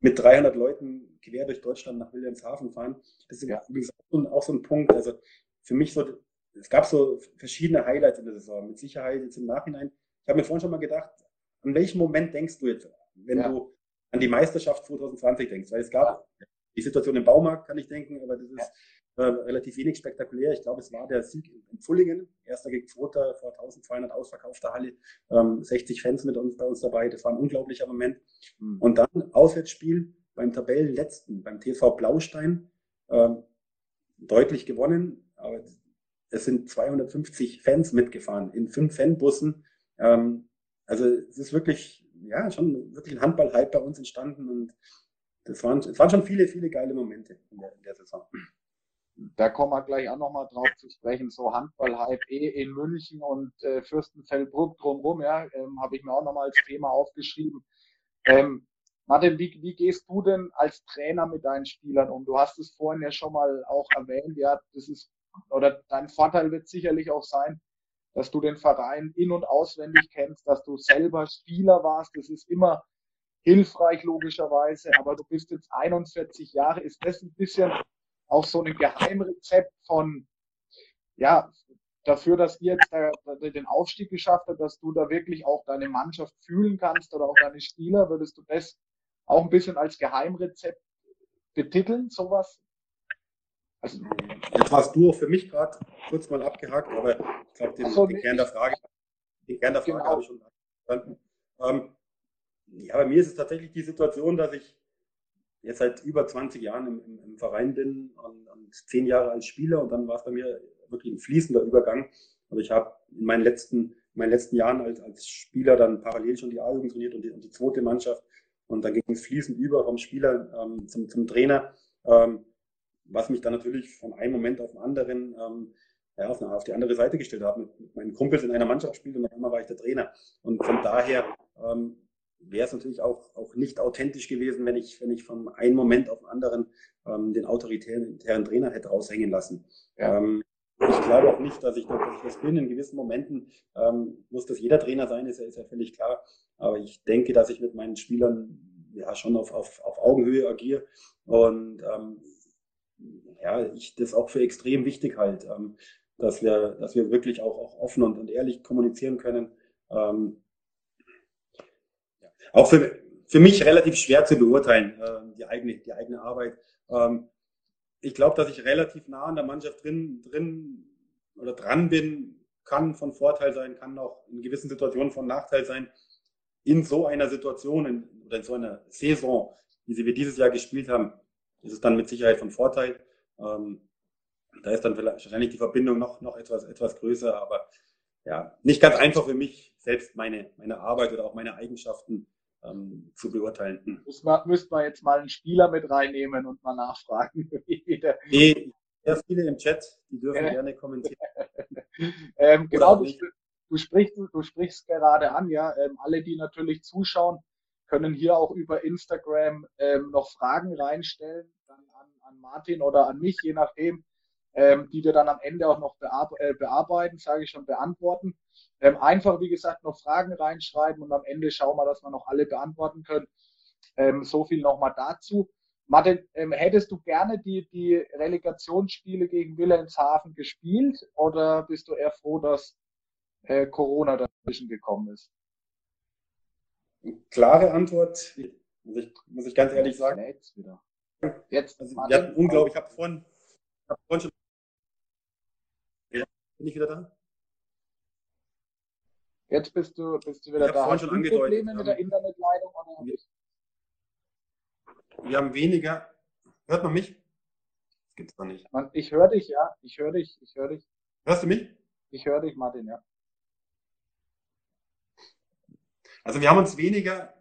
Mit 300 Leuten quer durch Deutschland nach Wilhelmshaven fahren. Das ist ja. auch so ein Punkt. Also für mich so es gab so verschiedene Highlights in der Saison. Mit Sicherheit jetzt im Nachhinein. Ich habe mir vorhin schon mal gedacht, an welchen Moment denkst du jetzt, wenn ja. du an die Meisterschaft 2020 denkst? Weil es gab ja. die Situation im Baumarkt, kann ich denken, aber das ist. Äh, relativ wenig spektakulär. Ich glaube, es war der Sieg in Pfullingen, erster gegen zweiter vor 1200 ausverkaufter Halle, ähm, 60 Fans mit uns bei uns dabei. Das war ein unglaublicher Moment. Mhm. Und dann Auswärtsspiel beim Tabellenletzten, beim TV Blaustein, ähm, deutlich gewonnen. Aber es sind 250 Fans mitgefahren in fünf Fanbussen. Ähm, also es ist wirklich, ja, schon wirklich ein Handball-Hype bei uns entstanden und das waren, es waren schon viele, viele geile Momente in der, in der Saison. Da kommen wir gleich auch nochmal drauf zu sprechen. So Handball-Hype eh in München und äh, Fürstenfeldbruck drumherum, ja, ähm, habe ich mir auch nochmal als Thema aufgeschrieben. Ähm, Martin, wie, wie gehst du denn als Trainer mit deinen Spielern um? Du hast es vorhin ja schon mal auch erwähnt, ja, das ist oder dein Vorteil wird sicherlich auch sein, dass du den Verein in- und auswendig kennst, dass du selber Spieler warst. Das ist immer hilfreich, logischerweise. Aber du bist jetzt 41 Jahre. Ist das ein bisschen auch so ein Geheimrezept von, ja, dafür, dass ihr jetzt den Aufstieg geschafft habt, dass du da wirklich auch deine Mannschaft fühlen kannst oder auch deine Spieler? Würdest du das auch ein bisschen als Geheimrezept betiteln, sowas? Also, jetzt warst du für mich gerade kurz mal abgehakt, aber ich glaube, den, so, den Kern der Frage, den Kern der Frage genau. habe ich schon verstanden. Ähm, ja, bei mir ist es tatsächlich die Situation, dass ich jetzt seit über 20 Jahren im, im, im Verein bin und, und, zehn Jahre als Spieler und dann war es bei mir wirklich ein fließender Übergang. Also ich habe in meinen letzten, in meinen letzten Jahren als, als Spieler dann parallel schon die A-Jugend trainiert und die, und die zweite Mannschaft und dann ging es fließend über vom Spieler ähm, zum, zum Trainer. Ähm, was mich dann natürlich von einem Moment auf den anderen ähm, ja, auf, eine, auf, die andere Seite gestellt habe, mit, mit, meinen Kumpels in einer Mannschaft spielt und einmal war ich der Trainer. Und von daher ähm, wäre es natürlich auch, auch nicht authentisch gewesen, wenn ich, wenn ich von einem Moment auf den anderen ähm, den autoritären Trainer hätte raushängen lassen. Ja. Ähm, ich glaube auch nicht, dass ich, dass ich das bin. In gewissen Momenten ähm, muss das jeder Trainer sein, ist ja, ist ja völlig klar. Aber ich denke, dass ich mit meinen Spielern ja schon auf, auf, auf Augenhöhe agiere. Und ähm, ja, ich das auch für extrem wichtig halte, ähm, dass wir, dass wir wirklich auch, auch offen und, und ehrlich kommunizieren können. Ähm. Auch für, für mich relativ schwer zu beurteilen, äh, die eigene, die eigene Arbeit. Ähm, ich glaube, dass ich relativ nah an der Mannschaft drin, drin oder dran bin, kann von Vorteil sein, kann auch in gewissen Situationen von Nachteil sein. In so einer Situation in, oder in so einer Saison, wie sie wir dieses Jahr gespielt haben, ist es dann mit Sicherheit von Vorteil. Ähm, da ist dann wahrscheinlich die Verbindung noch, noch etwas, etwas größer, aber ja, nicht ganz einfach für mich, selbst meine, meine Arbeit oder auch meine Eigenschaften ähm, zu beurteilen. Hm. Müsste man, jetzt mal einen Spieler mit reinnehmen und mal nachfragen. nee, sehr viele im Chat, die dürfen gerne kommentieren. ähm, genau, du, du sprichst, du sprichst gerade an, ja. Ähm, alle, die natürlich zuschauen, können hier auch über Instagram ähm, noch Fragen reinstellen, dann an, an Martin oder an mich, je nachdem, ähm, die wir dann am Ende auch noch bear äh, bearbeiten, sage ich schon, beantworten. Ähm, einfach, wie gesagt, noch Fragen reinschreiben und am Ende schauen wir, dass wir noch alle beantworten können. Ähm, so viel nochmal dazu. Martin, ähm, hättest du gerne die, die Relegationsspiele gegen Wilhelmshaven gespielt oder bist du eher froh, dass äh, Corona dazwischen gekommen ist? Klare Antwort, muss ich, muss ich ganz ehrlich sagen. Jetzt wieder. Jetzt, also, wir hatten unglaublich, ich habe vorhin, hab vorhin schon. Bin ich wieder da? Jetzt bist du, bist du wieder da. Hast du Probleme mit der ähm, Internetleitung oder nicht? Wir haben weniger. Hört man mich? Das gibt's doch nicht. ich höre dich, ja. Ich höre dich, ich höre dich. Hörst du mich? Ich höre dich, Martin, ja. Also wir haben uns weniger,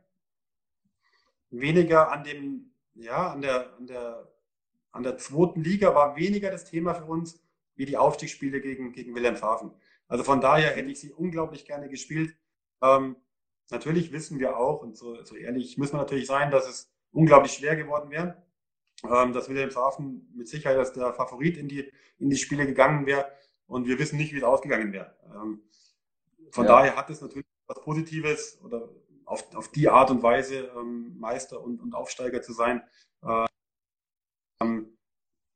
weniger an dem, ja, an der, an der, an der zweiten Liga war weniger das Thema für uns wie die Aufstiegsspiele gegen, gegen Wilhelmshaven. Also von daher hätte ich sie unglaublich gerne gespielt. Ähm, natürlich wissen wir auch, und so, so ehrlich müssen wir natürlich sein, dass es unglaublich schwer geworden wäre. Ähm, dass Wilhelmshaven mit Sicherheit als der Favorit in die, in die Spiele gegangen wäre. Und wir wissen nicht, wie es ausgegangen wäre. Ähm, von ja. daher hat es natürlich was Positives oder auf, auf die Art und Weise ähm, Meister und, und Aufsteiger zu sein. Ähm,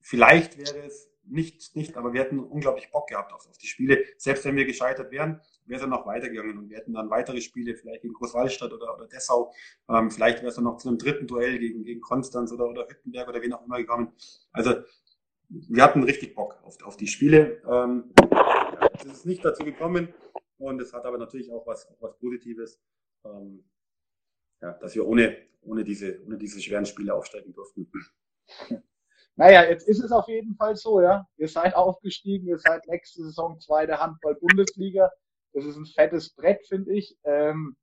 vielleicht wäre es nicht, nicht, aber wir hätten unglaublich Bock gehabt auf, auf die Spiele. Selbst wenn wir gescheitert wären, wäre es dann noch weitergegangen und wir hätten dann weitere Spiele, vielleicht gegen Großwallstadt oder, oder Dessau. Ähm, vielleicht wäre es dann noch zu einem dritten Duell gegen, gegen Konstanz oder, oder Hüttenberg oder wen auch immer gekommen. Also wir hatten richtig Bock auf, auf die Spiele. Ähm, es ist nicht dazu gekommen und es hat aber natürlich auch was, auch was Positives, ähm, ja, dass wir ohne, ohne, diese, ohne diese schweren Spiele aufsteigen durften. Naja, jetzt ist es auf jeden Fall so, ja. Ihr seid aufgestiegen, ihr seid nächste Saison zweite Handball-Bundesliga. Das ist ein fettes Brett, finde ich. Ähm,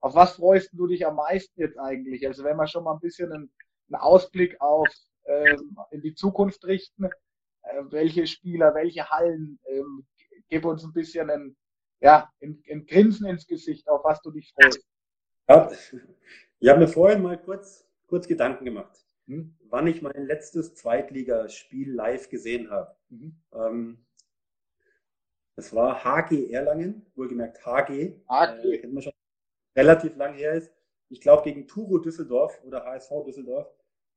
auf was freust du dich am meisten jetzt eigentlich? Also wenn wir schon mal ein bisschen einen, einen Ausblick auf ähm, in die Zukunft richten, äh, welche Spieler, welche Hallen, ähm, gib uns ein bisschen ein, ja, ein, ein Grinsen ins Gesicht, auf was du dich freust. Ja, ich habe mir vorhin mal kurz, kurz Gedanken gemacht hm, wann ich mein letztes Zweitligaspiel live gesehen habe. Mhm. Ähm, das war HG Erlangen, wohlgemerkt HG, HG. Äh, kennt man schon, relativ lang her ist. Ich glaube gegen Turo Düsseldorf oder HSV Düsseldorf.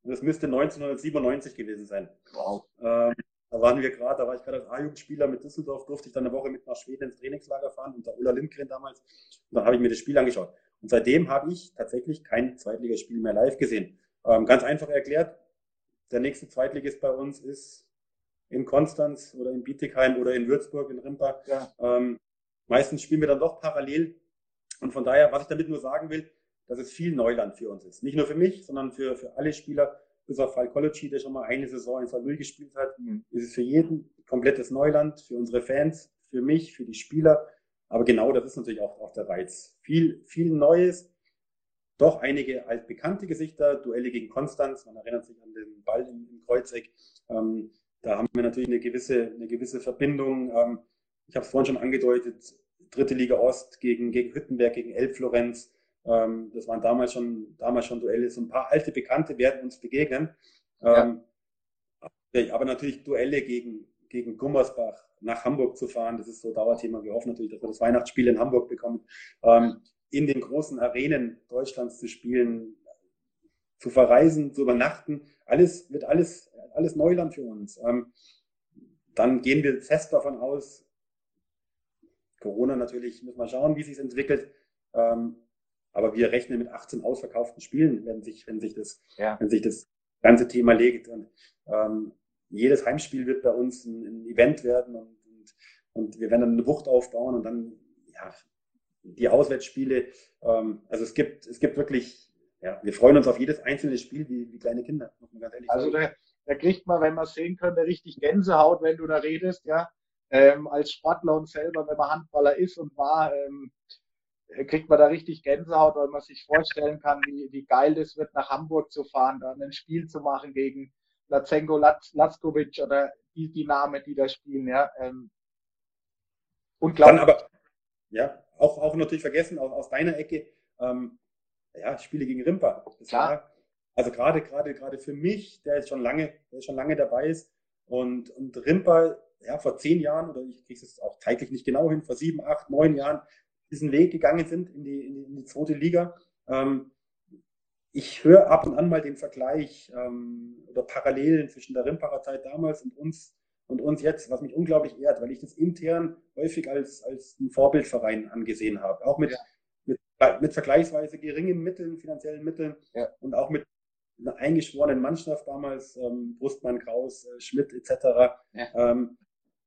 Und das müsste 1997 gewesen sein. Wow. Ähm, da waren wir gerade, da war ich gerade als A-Jugendspieler mit Düsseldorf, durfte ich dann eine Woche mit nach Schweden ins Trainingslager fahren, unter Ulla Lindgren damals. Und dann habe ich mir das Spiel angeschaut. Und seitdem habe ich tatsächlich kein Zweitligaspiel mehr live gesehen. Ähm, ganz einfach erklärt, der nächste Zweitligist bei uns ist in Konstanz oder in Bietigheim oder in Würzburg, in Rimpa. Ja. Ähm, meistens spielen wir dann doch parallel. Und von daher, was ich damit nur sagen will, dass es viel Neuland für uns ist. Nicht nur für mich, sondern für, für alle Spieler, bis auf Fall College, der schon mal eine Saison in Salou gespielt hat, mhm. ist es für jeden komplettes Neuland, für unsere Fans, für mich, für die Spieler. Aber genau das ist natürlich auch, auch der Reiz. Viel, viel Neues, doch einige altbekannte Gesichter, Duelle gegen Konstanz, man erinnert sich an den Ball im, im Kreuzeck. Ähm, da haben wir natürlich eine gewisse, eine gewisse Verbindung. Ähm, ich habe es vorhin schon angedeutet, dritte Liga Ost gegen, gegen Hüttenberg, gegen Elbflorenz. Ähm, das waren damals schon, damals schon Duelle. So ein paar alte Bekannte werden uns begegnen. Ähm, ja. Aber natürlich Duelle gegen, gegen Gummersbach nach Hamburg zu fahren, das ist so Dauerthema. Wir hoffen natürlich, dass wir das Weihnachtsspiel in Hamburg bekommen. Ähm, in den großen Arenen Deutschlands zu spielen, zu verreisen, zu übernachten. Alles wird alles, alles Neuland für uns. Ähm, dann gehen wir fest davon aus, Corona natürlich, müssen wir schauen, wie es sich entwickelt. Ähm, aber wir rechnen mit 18 ausverkauften Spielen, wenn sich, wenn sich das, ja. wenn sich das ganze Thema legt. Und ähm, jedes Heimspiel wird bei uns ein, ein Event werden und, und, und, wir werden dann eine Wucht aufbauen und dann ja, die Auswärtsspiele. Ähm, also es gibt, es gibt wirklich, ja, wir freuen uns auf jedes einzelne Spiel wie, wie kleine Kinder, muss man ganz ehrlich also sagen. Also da, da kriegt man, wenn man es sehen könnte, richtig Gänsehaut, wenn du da redest, ja. Ähm, als Sportler und selber, wenn man Handballer ist und war, ähm, kriegt man da richtig Gänsehaut, weil man sich vorstellen kann, wie, wie geil das wird, nach Hamburg zu fahren, dann ein Spiel zu machen gegen Lazenko Laskovic oder die, die Namen, die da spielen, ja. Ähm, unglaublich. Dann aber, ja, auch, auch natürlich vergessen, aus, aus deiner Ecke, ähm, ja, Spiele gegen Rimper. Das Klar. War, also gerade, gerade, gerade für mich, der jetzt schon lange, der schon lange dabei ist. Und, und Rimper, ja, vor zehn Jahren, oder ich kriege es auch zeitlich nicht genau hin, vor sieben, acht, neun Jahren diesen Weg gegangen sind in die, in die, in die zweite Liga. Ähm, ich höre ab und an mal den Vergleich ähm, oder Parallelen zwischen der Rimparer Zeit damals und uns und uns jetzt, was mich unglaublich ehrt, weil ich das intern häufig als, als ein Vorbildverein angesehen habe. Auch mit, ja. mit, mit vergleichsweise geringen Mitteln, finanziellen Mitteln ja. und auch mit einer eingeschworenen Mannschaft damals, ähm, Brustmann, Kraus, äh, Schmidt etc., ja. ähm,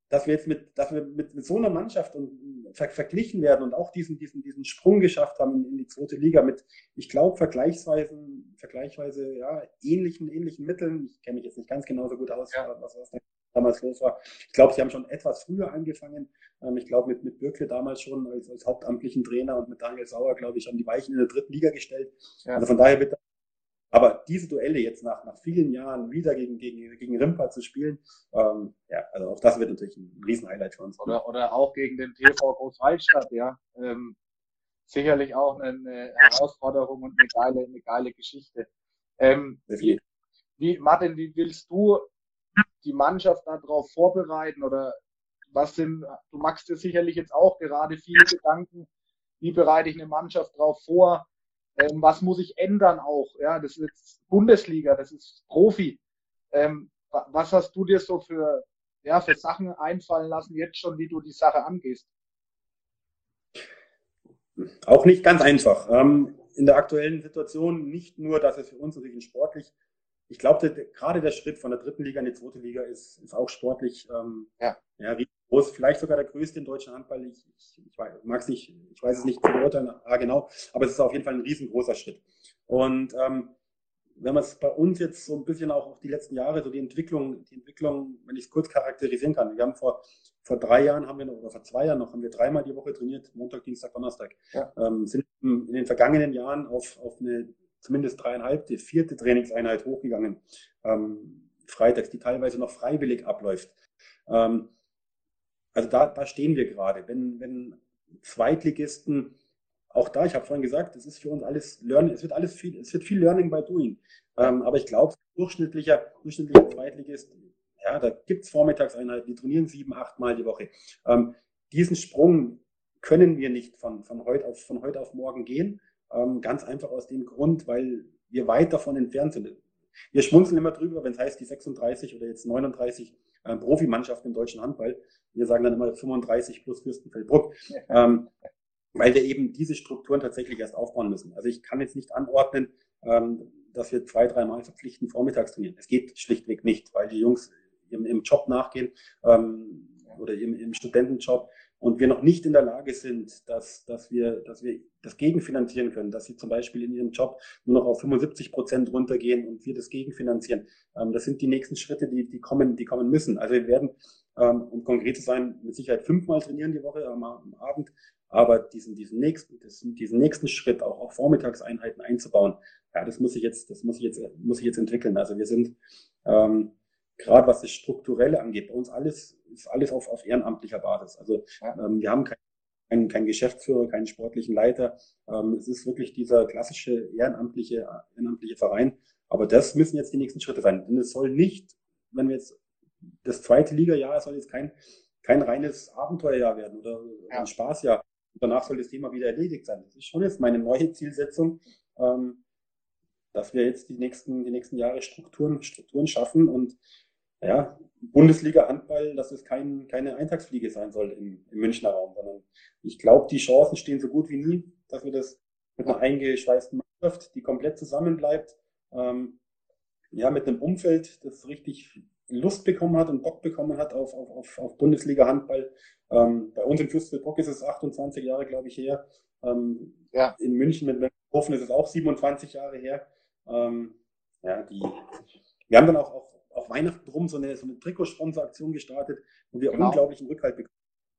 dass wir jetzt mit, dass wir mit, mit so einer Mannschaft und, ver, verglichen werden und auch diesen, diesen, diesen Sprung geschafft haben in, die zweite Liga mit, ich glaube, vergleichsweise, vergleichsweise ja, ähnlichen, ähnlichen Mitteln. Ich kenne mich jetzt nicht ganz genauso gut aus, ja. was, was damals los war. Ich glaube, sie haben schon etwas früher angefangen. Ähm, ich glaube, mit, mit Birkle damals schon als, als hauptamtlichen Trainer und mit Daniel Sauer, glaube ich, haben die Weichen in der dritten Liga gestellt. Ja. Also von daher wird aber diese Duelle jetzt nach, nach vielen Jahren wieder gegen, gegen, gegen Rimpa zu spielen, ähm, ja, also auch das wird natürlich ein Riesenhighlight für uns. Oder, oder auch gegen den TV Großwaldstadt, ja. Ähm, sicherlich auch eine Herausforderung und eine geile, eine geile Geschichte. Ähm, wie, Martin, wie willst du die Mannschaft darauf vorbereiten oder was sind, du machst dir sicherlich jetzt auch gerade viele Gedanken, wie bereite ich eine Mannschaft darauf vor, ähm, was muss ich ändern auch? Ja, das ist Bundesliga, das ist Profi. Ähm, was hast du dir so für, ja, für Sachen einfallen lassen, jetzt schon, wie du die Sache angehst? Auch nicht ganz einfach. Ähm, in der aktuellen Situation nicht nur, dass es für uns natürlich sportlich, ich glaube, gerade der Schritt von der dritten Liga in die zweite Liga ist, ist auch sportlich ähm, ja. Ja, groß, vielleicht sogar der größte in deutschen Handball. Ich, ich, ich mag es nicht, ich weiß es nicht zu beurteilen, ah, genau, aber es ist auf jeden Fall ein riesengroßer Schritt. Und ähm, wenn man es bei uns jetzt so ein bisschen auch auf die letzten Jahre, so die Entwicklung, die Entwicklung, wenn ich es kurz charakterisieren kann. Wir haben vor, vor drei Jahren haben wir noch, oder vor zwei Jahren noch, haben wir dreimal die Woche trainiert, Montag, Dienstag, Donnerstag. Ja. Ähm, sind in den vergangenen Jahren auf, auf eine zumindest dreieinhalb, die vierte Trainingseinheit hochgegangen. Ähm, freitags, die teilweise noch freiwillig abläuft. Ähm, also da, da stehen wir gerade. Wenn, wenn Zweitligisten, auch da, ich habe vorhin gesagt, es ist für uns alles Learning, es wird alles viel, es wird viel Learning by Doing. Ähm, aber ich glaube, durchschnittlicher, durchschnittlicher Zweitligist, ja, da gibt es Vormittagseinheiten, die trainieren sieben, acht Mal die Woche. Ähm, diesen Sprung können wir nicht von, von, heute, auf, von heute auf morgen gehen. Ähm, ganz einfach aus dem Grund, weil wir weit davon entfernt sind. Wir schmunzeln immer drüber, wenn es heißt, die 36 oder jetzt 39 äh, Profimannschaften im deutschen Handball. Wir sagen dann immer 35 plus Fürstenfeldbruck, ähm, weil wir eben diese Strukturen tatsächlich erst aufbauen müssen. Also ich kann jetzt nicht anordnen, ähm, dass wir zwei, dreimal verpflichten vormittags trainieren. Es geht schlichtweg nicht, weil die Jungs im, im Job nachgehen ähm, oder im, im Studentenjob und wir noch nicht in der Lage sind, dass, dass, wir, dass wir das gegenfinanzieren können, dass sie zum Beispiel in ihrem Job nur noch auf 75 Prozent runtergehen und wir das gegenfinanzieren. Ähm, das sind die nächsten Schritte, die, die, kommen, die kommen müssen. Also wir werden, ähm, um konkret zu sein, mit Sicherheit fünfmal trainieren die Woche am, am Abend, aber diesen, diesen, nächsten, diesen nächsten Schritt auch auf Vormittagseinheiten einzubauen, ja, das muss ich jetzt, das muss ich jetzt, muss ich jetzt entwickeln. Also wir sind ähm, gerade was das Strukturelle angeht, bei uns alles ist alles auf, auf ehrenamtlicher Basis. Also ähm, wir haben kein, kein, kein Geschäftsführer, keinen sportlichen Leiter. Ähm, es ist wirklich dieser klassische ehrenamtliche, ehrenamtliche Verein. Aber das müssen jetzt die nächsten Schritte sein. Denn es soll nicht, wenn wir jetzt das zweite Liga-Jahr soll jetzt kein, kein reines Abenteuerjahr werden oder ja. ein Spaßjahr. Danach soll das Thema wieder erledigt sein. Das ist schon jetzt meine neue Zielsetzung, ähm, dass wir jetzt die nächsten, die nächsten Jahre Strukturen, Strukturen schaffen und ja, Bundesliga Handball, dass es kein, keine Eintagsfliege sein soll im, im Münchner Raum, sondern ich glaube, die Chancen stehen so gut wie nie, dass wir das mit einer eingeschweißten Mannschaft, die komplett zusammenbleibt, ähm, ja, mit einem Umfeld, das richtig Lust bekommen hat und Bock bekommen hat auf, auf, auf, auf Bundesliga Handball. Ähm, bei uns in Fürstenfeldbruck ist es 28 Jahre, glaube ich, her. Ähm, ja. In München mit Hofen ist es auch 27 Jahre her. Ähm, ja, die, wir haben dann auch, auch auf Weihnachten rum so eine, so eine Trikotsponsoraktion gestartet, wo wir genau. unglaublichen Rückhalt bekommen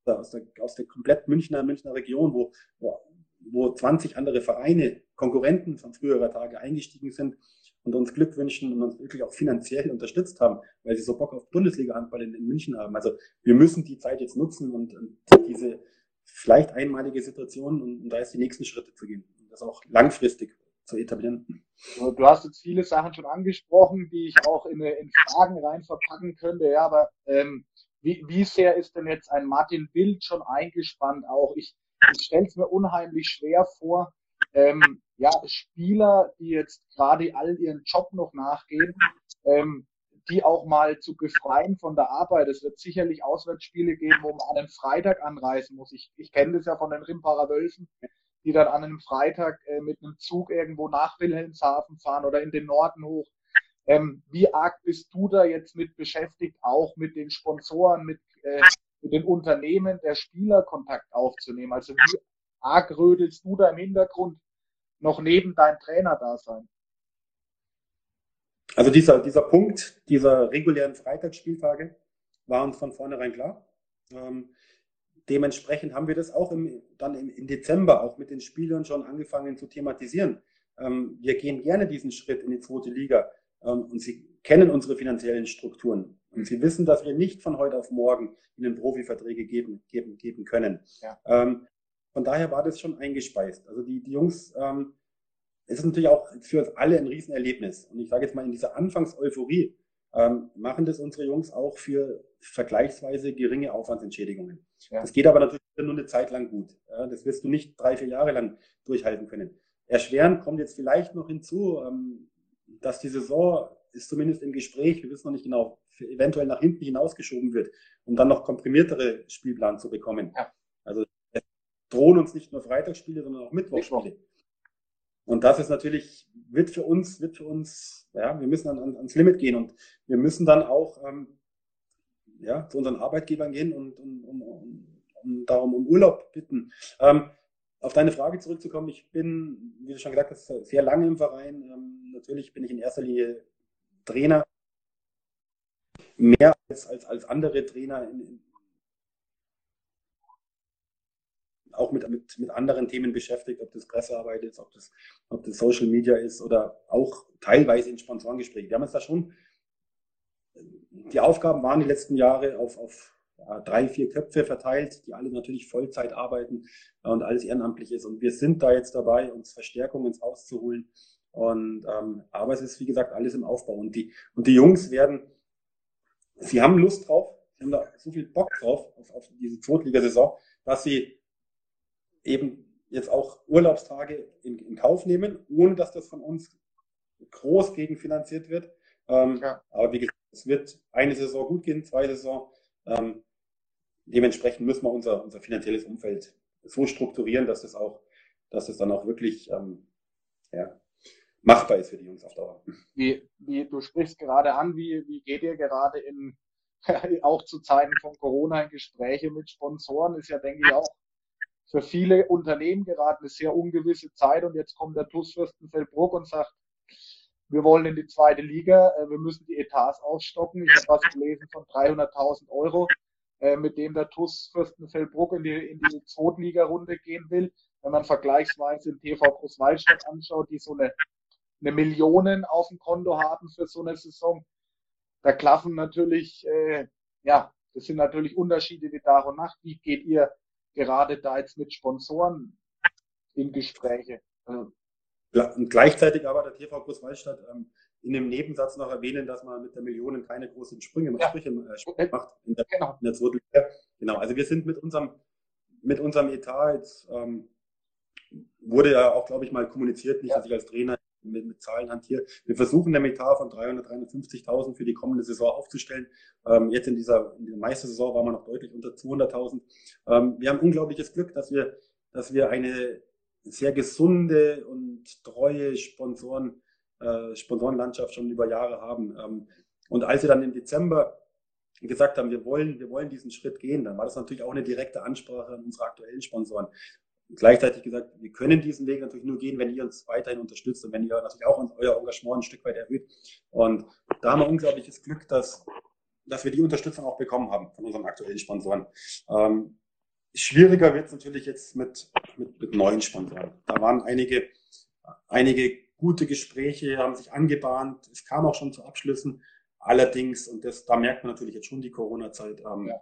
aus der, aus der komplett Münchner, Münchner Region, wo, wo, wo 20 andere Vereine, Konkurrenten von früherer Tage eingestiegen sind und uns Glück wünschen und uns wirklich auch finanziell unterstützt haben, weil sie so Bock auf Bundesliga-Handball in, in, München haben. Also wir müssen die Zeit jetzt nutzen und, und diese, vielleicht einmalige Situation und, und da ist die nächsten Schritte zu gehen. Und das auch langfristig zu etablieren. Du hast jetzt viele Sachen schon angesprochen, die ich auch in, in Fragen rein verpacken könnte. Ja, aber ähm, wie, wie sehr ist denn jetzt ein Martin Bild schon eingespannt? Auch ich, ich stelle es mir unheimlich schwer vor, ähm, ja, Spieler, die jetzt gerade all ihren Job noch nachgehen, ähm, die auch mal zu befreien von der Arbeit. Es wird sicherlich Auswärtsspiele geben, wo man an einem Freitag anreisen muss. Ich, ich kenne das ja von den Rimparer Wölfen, die dann an einem Freitag äh, mit einem Zug irgendwo nach Wilhelmshaven fahren oder in den Norden hoch. Ähm, wie arg bist du da jetzt mit beschäftigt, auch mit den Sponsoren, mit, äh, mit den Unternehmen der Spieler Kontakt aufzunehmen? Also wie arg rödelst du da im Hintergrund noch neben deinem Trainer da sein? Also dieser, dieser Punkt dieser regulären Freitagsspieltage war uns von vornherein klar. Ähm, dementsprechend haben wir das auch im, dann im, im, Dezember auch mit den Spielern schon angefangen zu thematisieren. Ähm, wir gehen gerne diesen Schritt in die zweite Liga ähm, und sie kennen unsere finanziellen Strukturen. Und sie wissen, dass wir nicht von heute auf morgen ihnen Profiverträge geben, geben, geben können. Ja. Ähm, von daher war das schon eingespeist. Also die, die Jungs, ähm, es ist natürlich auch für uns alle ein Riesenerlebnis. Und ich sage jetzt mal, in dieser Anfangseuphorie ähm, machen das unsere Jungs auch für vergleichsweise geringe Aufwandsentschädigungen. Ja. Das geht aber natürlich nur eine Zeit lang gut. Ja, das wirst du nicht drei, vier Jahre lang durchhalten können. Erschwerend kommt jetzt vielleicht noch hinzu, ähm, dass die Saison ist zumindest im Gespräch, wir wissen noch nicht genau, eventuell nach hinten hinausgeschoben wird, um dann noch komprimiertere Spielplan zu bekommen. Ja. Also drohen uns nicht nur Freitagsspiele, sondern auch Mittwochsspiele. Mittwoch. Und das ist natürlich, wird für uns, wird für uns, ja, wir müssen dann ans Limit gehen und wir müssen dann auch ähm, ja, zu unseren Arbeitgebern gehen und um, um, um, um darum um Urlaub bitten. Ähm, auf deine Frage zurückzukommen, ich bin, wie du schon gesagt hast, sehr lange im Verein. Ähm, natürlich bin ich in erster Linie Trainer. Mehr als, als, als andere Trainer in, auch mit, mit, mit anderen Themen beschäftigt, ob das Pressearbeit ist, ob das, ob das Social Media ist oder auch teilweise in Sponsorengesprächen. Wir haben uns da schon, die Aufgaben waren die letzten Jahre auf, auf ja, drei, vier Köpfe verteilt, die alle natürlich Vollzeit arbeiten und alles ehrenamtlich ist. Und wir sind da jetzt dabei, uns Verstärkung ins Haus zu holen. Und, ähm, aber es ist, wie gesagt, alles im Aufbau. Und die, und die Jungs werden, sie haben Lust drauf, sie haben da so viel Bock drauf, auf, auf diese Zweitligasaison, dass sie eben jetzt auch Urlaubstage in, in, Kauf nehmen, ohne dass das von uns groß gegenfinanziert wird. Ähm, ja. Aber wie gesagt, es wird eine Saison gut gehen, zwei Saison. Ähm, dementsprechend müssen wir unser, unser finanzielles Umfeld so strukturieren, dass es auch, dass es dann auch wirklich ähm, ja, machbar ist für die Jungs auf Dauer. Wie, wie du sprichst gerade an, wie, wie geht ihr gerade in auch zu Zeiten von Corona in Gespräche mit Sponsoren? Ist ja, denke ich, auch für viele Unternehmen gerade eine sehr ungewisse Zeit und jetzt kommt der TUS Fürstenfeldbruck und sagt, wir wollen in die zweite Liga, äh, wir müssen die Etats aufstocken. Ich habe was gelesen von 300.000 Euro, äh, mit dem der TUS Fürstenfeldbruck in die, in die Zweitliga-Runde gehen will. Wenn man vergleichsweise den TV Großwaldstadt anschaut, die so eine, eine Millionen auf dem Konto haben für so eine Saison, da klaffen natürlich, äh, ja, das sind natürlich Unterschiede wie Tag und Nacht. Wie geht ihr gerade da jetzt mit Sponsoren in Gespräche. Und gleichzeitig aber der TV Großwaldstadt ähm, in dem Nebensatz noch erwähnen, dass man mit der Millionen keine großen Sprünge, ja. Sprüche, äh, Sprünge macht in der, genau. in der zweiten Liga. Genau, also wir sind mit unserem, mit unserem Etat jetzt, ähm, wurde ja auch, glaube ich, mal kommuniziert, nicht, ja. dass ich als Trainer mit, mit Zahlen hantiere. Wir versuchen eine Etat von 300, 350.000 für die kommende Saison aufzustellen. Ähm, jetzt in dieser, in der Meistersaison waren wir noch deutlich unter 200.000. Ähm, wir haben unglaubliches Glück, dass wir, dass wir eine sehr gesunde und treue Sponsoren, äh, Sponsorenlandschaft schon über Jahre haben. Ähm, und als wir dann im Dezember gesagt haben, wir wollen, wir wollen diesen Schritt gehen, dann war das natürlich auch eine direkte Ansprache an unsere aktuellen Sponsoren gleichzeitig gesagt, wir können diesen Weg natürlich nur gehen, wenn ihr uns weiterhin unterstützt und wenn ihr natürlich auch euer Engagement ein Stück weit erhöht. Und da haben wir unglaubliches Glück, dass, dass wir die Unterstützung auch bekommen haben von unseren aktuellen Sponsoren. Ähm, schwieriger wird es natürlich jetzt mit, mit, mit neuen Sponsoren. Da waren einige, einige gute Gespräche, haben sich angebahnt. Es kam auch schon zu Abschlüssen. Allerdings, und das, da merkt man natürlich jetzt schon die Corona-Zeit, ähm, ja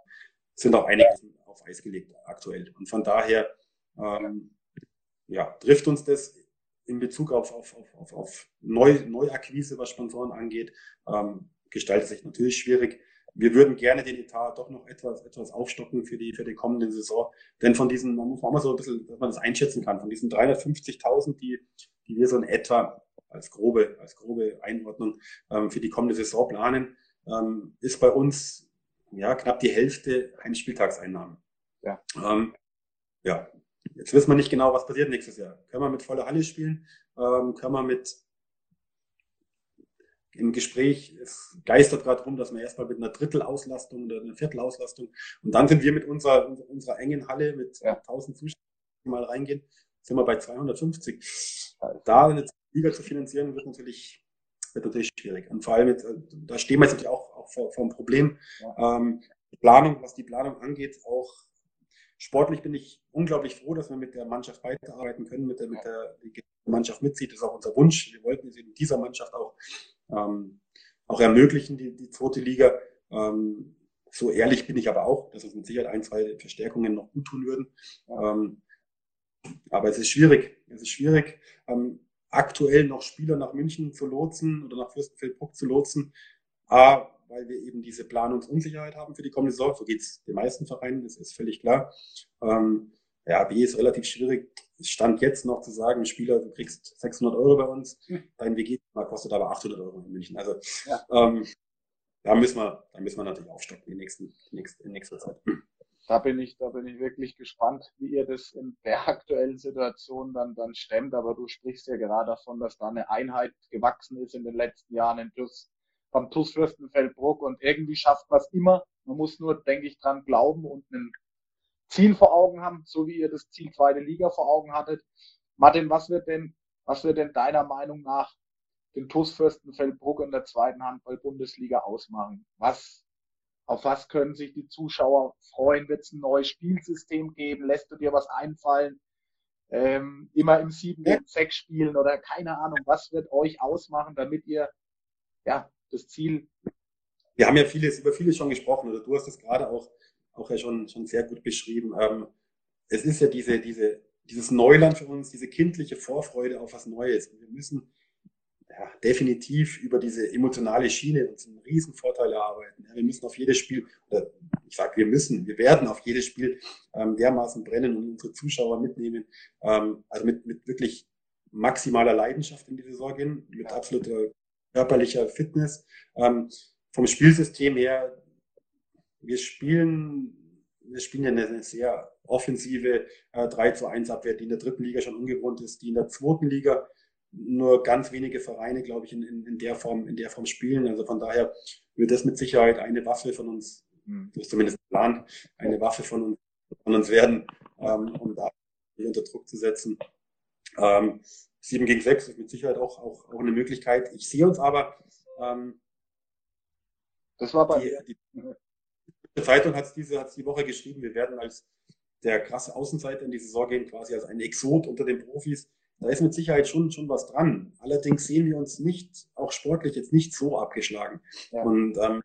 sind auch einige auf Eis gelegt aktuell. Und von daher ähm, ja, trifft uns das in Bezug auf, auf, auf, auf, auf Neu, Neuakquise, was Sponsoren angeht, ähm, gestaltet sich natürlich schwierig. Wir würden gerne den Etat doch noch etwas, etwas aufstocken für die, für die kommende Saison. Denn von diesen, man muss auch mal so ein bisschen, dass man das einschätzen kann, von diesen 350.000, die, die wir so in etwa als grobe, als grobe Einordnung ähm, für die kommende Saison planen, ähm, ist bei uns ja knapp die Hälfte Heimspieltagseinnahmen. Ja. Ähm, ja, Jetzt wissen wir nicht genau, was passiert nächstes Jahr. Können wir mit voller Halle spielen? Ähm, können wir mit im Gespräch, es geistert gerade rum, dass wir erstmal mit einer Drittelauslastung oder einer Viertelauslastung und dann sind wir mit unserer, unserer engen Halle mit ja. 1000 Zuschauern mal reingehen, sind wir bei 250. Da eine Liga zu finanzieren, wird natürlich, wird natürlich schwierig. Und vor allem, mit, äh, da stehen wir jetzt natürlich auch, auch vor, vor einem Problem. Ja. Ähm, Planung, was die Planung angeht, auch Sportlich bin ich unglaublich froh, dass wir mit der Mannschaft weiterarbeiten können, mit der, mit der Mannschaft mitzieht. Das ist auch unser Wunsch. Wir wollten es in dieser Mannschaft auch, ähm, auch ermöglichen, die, die zweite Liga. Ähm, so ehrlich bin ich aber auch, dass es mit Sicherheit ein, zwei Verstärkungen noch gut tun würden. Ähm, aber es ist schwierig. Es ist schwierig, ähm, aktuell noch Spieler nach München zu lotsen oder nach Fürstenfeldbruck zu lotsen. A, weil wir eben diese Planungsunsicherheit haben für die kommende Saison. So geht es den meisten Vereinen, das ist völlig klar. Ähm, ja, B ist relativ schwierig. Es stand jetzt noch zu sagen, Spieler, du kriegst 600 Euro bei uns, hm. dein WG kostet aber 800 Euro in München. Also ja. ähm, da müssen wir, da müssen wir natürlich aufstocken in, nächsten, nächsten, in nächster Zeit. Da bin ich, da bin ich wirklich gespannt, wie ihr das in der aktuellen Situation dann, dann stemmt. Aber du sprichst ja gerade davon, dass da eine Einheit gewachsen ist in den letzten Jahren in Plus vom TuS Fürstenfeldbruck und irgendwie schafft man es immer. Man muss nur, denke ich, dran glauben und ein Ziel vor Augen haben, so wie ihr das Ziel zweite Liga vor Augen hattet. Martin, was wird denn, was wird denn deiner Meinung nach den TuS Fürstenfeldbruck in der zweiten Handball-Bundesliga ausmachen? Was, auf was können sich die Zuschauer freuen? Wird es ein neues Spielsystem geben? Lässt du dir was einfallen? Ähm, immer im 7 gegen 6 spielen oder keine Ahnung, was wird euch ausmachen, damit ihr ja, das Ziel? Wir haben ja vieles, über vieles schon gesprochen, oder du hast es gerade auch, auch ja schon, schon sehr gut beschrieben. Ähm, es ist ja diese, diese, dieses Neuland für uns, diese kindliche Vorfreude auf was Neues. Und wir müssen ja, definitiv über diese emotionale Schiene uns einen riesen Vorteil erarbeiten. Ja, wir müssen auf jedes Spiel, oder ich sage, wir müssen, wir werden auf jedes Spiel ähm, dermaßen brennen und unsere Zuschauer mitnehmen. Ähm, also mit, mit wirklich maximaler Leidenschaft in die Saison gehen, mit absoluter körperlicher Fitness. Ähm, vom Spielsystem her, wir spielen, wir spielen ja eine sehr offensive äh, 3 zu 1 Abwehr, die in der dritten Liga schon ungewohnt ist, die in der zweiten Liga nur ganz wenige Vereine, glaube ich, in, in, in, der Form, in der Form spielen. Also von daher wird das mit Sicherheit eine Waffe von uns, mhm. das ist zumindest Plan, eine Waffe von uns, von uns werden, ähm, um da unter Druck zu setzen. Ähm, 7 gegen 6 ist mit Sicherheit auch, auch, auch eine Möglichkeit. Ich sehe uns aber, ähm, das war bei die, die Zeitung hat es diese hat's die Woche geschrieben, wir werden als der krasse Außenseiter in die Saison gehen, quasi als ein Exot unter den Profis. Da ist mit Sicherheit schon, schon was dran. Allerdings sehen wir uns nicht, auch sportlich jetzt nicht so abgeschlagen. Ja. Und ähm,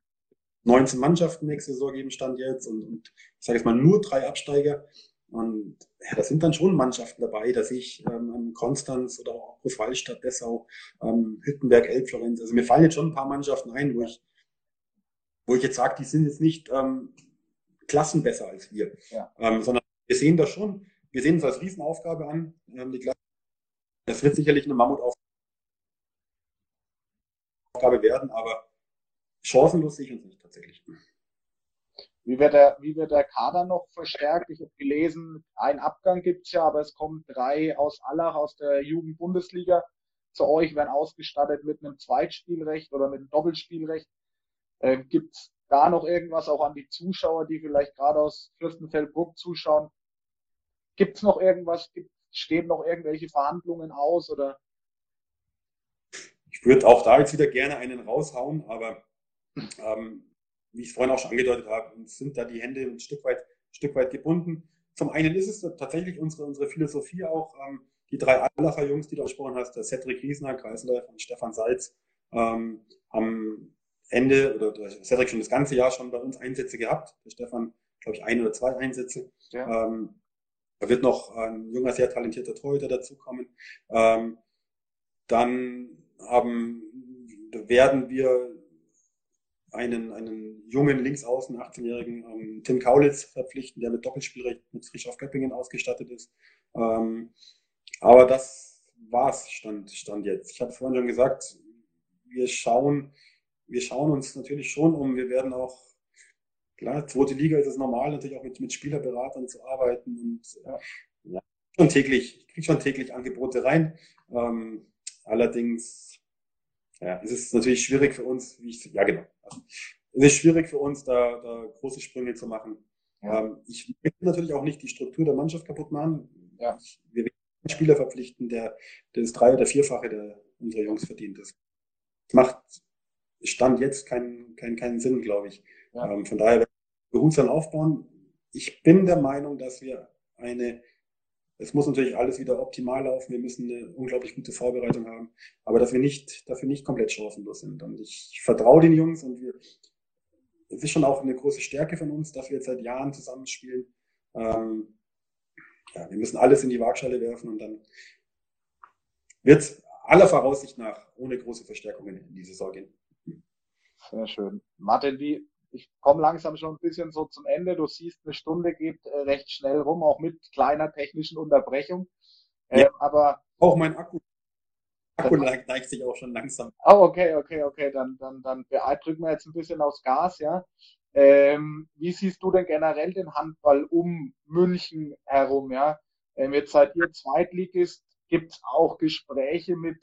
19 Mannschaften nächste Saison geben Stand jetzt und, und ich sage jetzt mal nur drei Absteiger. Und ja, da sind dann schon Mannschaften dabei, dass ich ähm, Konstanz oder auch Großwallstadt, Dessau, ähm, Hüttenberg, Elbflorenz, also mir fallen jetzt schon ein paar Mannschaften ein, wo ich, wo ich jetzt sage, die sind jetzt nicht ähm, Klassen besser als wir, ja. ähm, sondern wir sehen das schon, wir sehen es als Riesenaufgabe an, ähm, die Klasse. Das wird sicherlich eine Mammutaufgabe werden, aber chancenlos sehe ich uns nicht tatsächlich. Wie wird, der, wie wird der Kader noch verstärkt? Ich habe gelesen, ein Abgang gibt es ja, aber es kommen drei aus Allach, aus der Jugendbundesliga zu euch, werden ausgestattet mit einem Zweitspielrecht oder mit einem Doppelspielrecht. Äh, gibt es da noch irgendwas auch an die Zuschauer, die vielleicht gerade aus Fürstenfeldbruck zuschauen? Gibt es noch irgendwas? Gibt, stehen noch irgendwelche Verhandlungen aus oder? Ich würde auch da jetzt wieder gerne einen raushauen, aber ähm, wie ich es vorhin auch schon angedeutet habe, sind da die Hände ein Stück weit, ein Stück weit gebunden. Zum einen ist es tatsächlich unsere, unsere Philosophie auch, ähm, die drei Allacher Jungs, die du gesprochen hast, der Cedric Riesner, Kreisläufer und Stefan Salz, ähm, haben Ende oder Cedric schon das ganze Jahr schon bei uns Einsätze gehabt. Der Stefan glaube ich, ein oder zwei Einsätze. Ja. Ähm, da wird noch ein junger, sehr talentierter Torhüter dazukommen. Ähm, dann haben, werden wir einen, einen jungen Linksaußen, 18-jährigen ähm, Tim Kaulitz verpflichten, der mit Doppelspielrecht mit Frischhoff Göppingen ausgestattet ist. Ähm, aber das war's Stand, Stand jetzt. Ich habe vorhin schon gesagt, wir schauen, wir schauen uns natürlich schon um. Wir werden auch, klar, zweite Liga ist es normal, natürlich auch mit, mit Spielerberatern zu arbeiten und ja, ja schon täglich, ich kriege schon täglich Angebote rein. Ähm, allerdings ja, es ist natürlich schwierig für uns, wie ich, ja genau. Also, es ist schwierig für uns, da, da große Sprünge zu machen. Ja. Ähm, ich möchte natürlich auch nicht die Struktur der Mannschaft kaputt machen. Ja. wir werden einen Spieler verpflichten, der, der das Drei- oder Vierfache der unserer Jungs verdient. Das macht Stand jetzt keinen keinen keinen Sinn, glaube ich. Ja. Ähm, von daher behutsam aufbauen. Ich bin der Meinung, dass wir eine es muss natürlich alles wieder optimal laufen. Wir müssen eine unglaublich gute Vorbereitung haben, aber dass wir nicht, dafür nicht komplett chancenlos sind. Und ich vertraue den Jungs und wir, es ist schon auch eine große Stärke von uns, dass wir jetzt seit Jahren zusammenspielen. Ähm, ja, wir müssen alles in die Waagschale werfen und dann wird aller Voraussicht nach ohne große Verstärkungen in die Saison gehen. Sehr schön. Martin, wie, ich komme langsam schon ein bisschen so zum Ende. Du siehst, eine Stunde geht äh, recht schnell rum, auch mit kleiner technischen Unterbrechung. Äh, ja. Aber auch mein Akku. Akku neigt, sich auch schon langsam. Oh, okay, okay, okay. Dann, dann, dann drücken wir jetzt ein bisschen aufs Gas, ja. Ähm, wie siehst du denn generell den Handball um München herum, ja? Ähm, jetzt seid ihr Zweitligist, gibt es auch Gespräche mit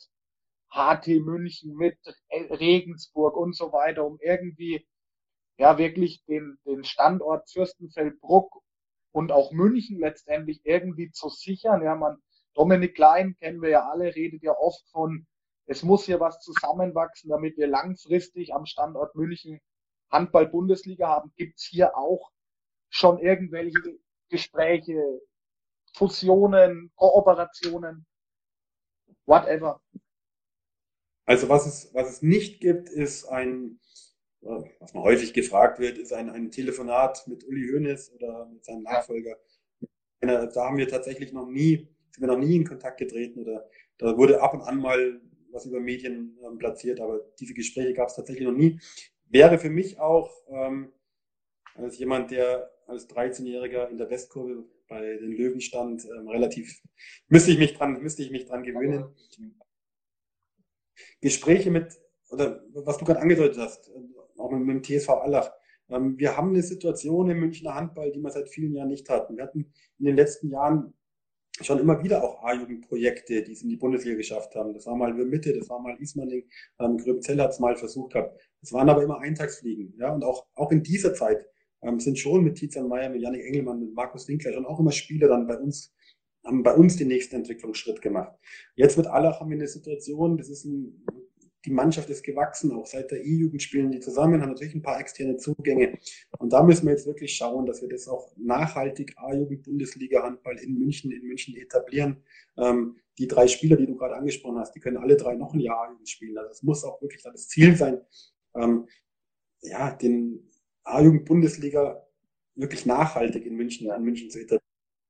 HT München, mit Regensburg und so weiter, um irgendwie ja wirklich den, den Standort Fürstenfeldbruck und auch München letztendlich irgendwie zu sichern. Ja, man, Dominik Klein kennen wir ja alle, redet ja oft von, es muss hier was zusammenwachsen, damit wir langfristig am Standort München Handball-Bundesliga haben. Gibt's hier auch schon irgendwelche Gespräche, Fusionen, Kooperationen, whatever? Also was es, was es nicht gibt, ist ein was man häufig gefragt wird, ist ein, ein Telefonat mit Uli Hoeneß oder mit seinem Nachfolger. Da haben wir tatsächlich noch nie, sind wir noch nie in Kontakt getreten oder da wurde ab und an mal was über Medien ähm, platziert, aber diese Gespräche gab es tatsächlich noch nie. Wäre für mich auch ähm, als jemand, der als 13-Jähriger in der Westkurve bei den Löwen stand, ähm, relativ, müsste ich mich dran, müsste ich mich dran gewöhnen. Gespräche mit, oder was du gerade angedeutet hast, auch mit, dem TSV Allach. Ähm, wir haben eine Situation im Münchner Handball, die wir seit vielen Jahren nicht hatten. Wir hatten in den letzten Jahren schon immer wieder auch A-Jugendprojekte, die es in die Bundesliga geschafft haben. Das war mal Mitte, das war mal Ismaning, ähm, Gröbzell hat es mal versucht gehabt. Das waren aber immer Eintagsfliegen. Ja? Und auch, auch in dieser Zeit ähm, sind schon mit Tizan Meyer, mit Janik Engelmann, mit Markus Winkler schon auch immer Spieler dann bei uns, haben bei uns den nächsten Entwicklungsschritt gemacht. Jetzt mit Allach haben wir eine Situation, das ist ein die Mannschaft ist gewachsen, auch seit der E-Jugend spielen die zusammen, haben natürlich ein paar externe Zugänge. Und da müssen wir jetzt wirklich schauen, dass wir das auch nachhaltig A-Jugend-Bundesliga-Handball in München, in München etablieren. Ähm, die drei Spieler, die du gerade angesprochen hast, die können alle drei noch ein Jahr A-Jugend spielen. Also es muss auch wirklich das Ziel sein, ähm, ja, den A-Jugend-Bundesliga wirklich nachhaltig in München, in München zu etablieren.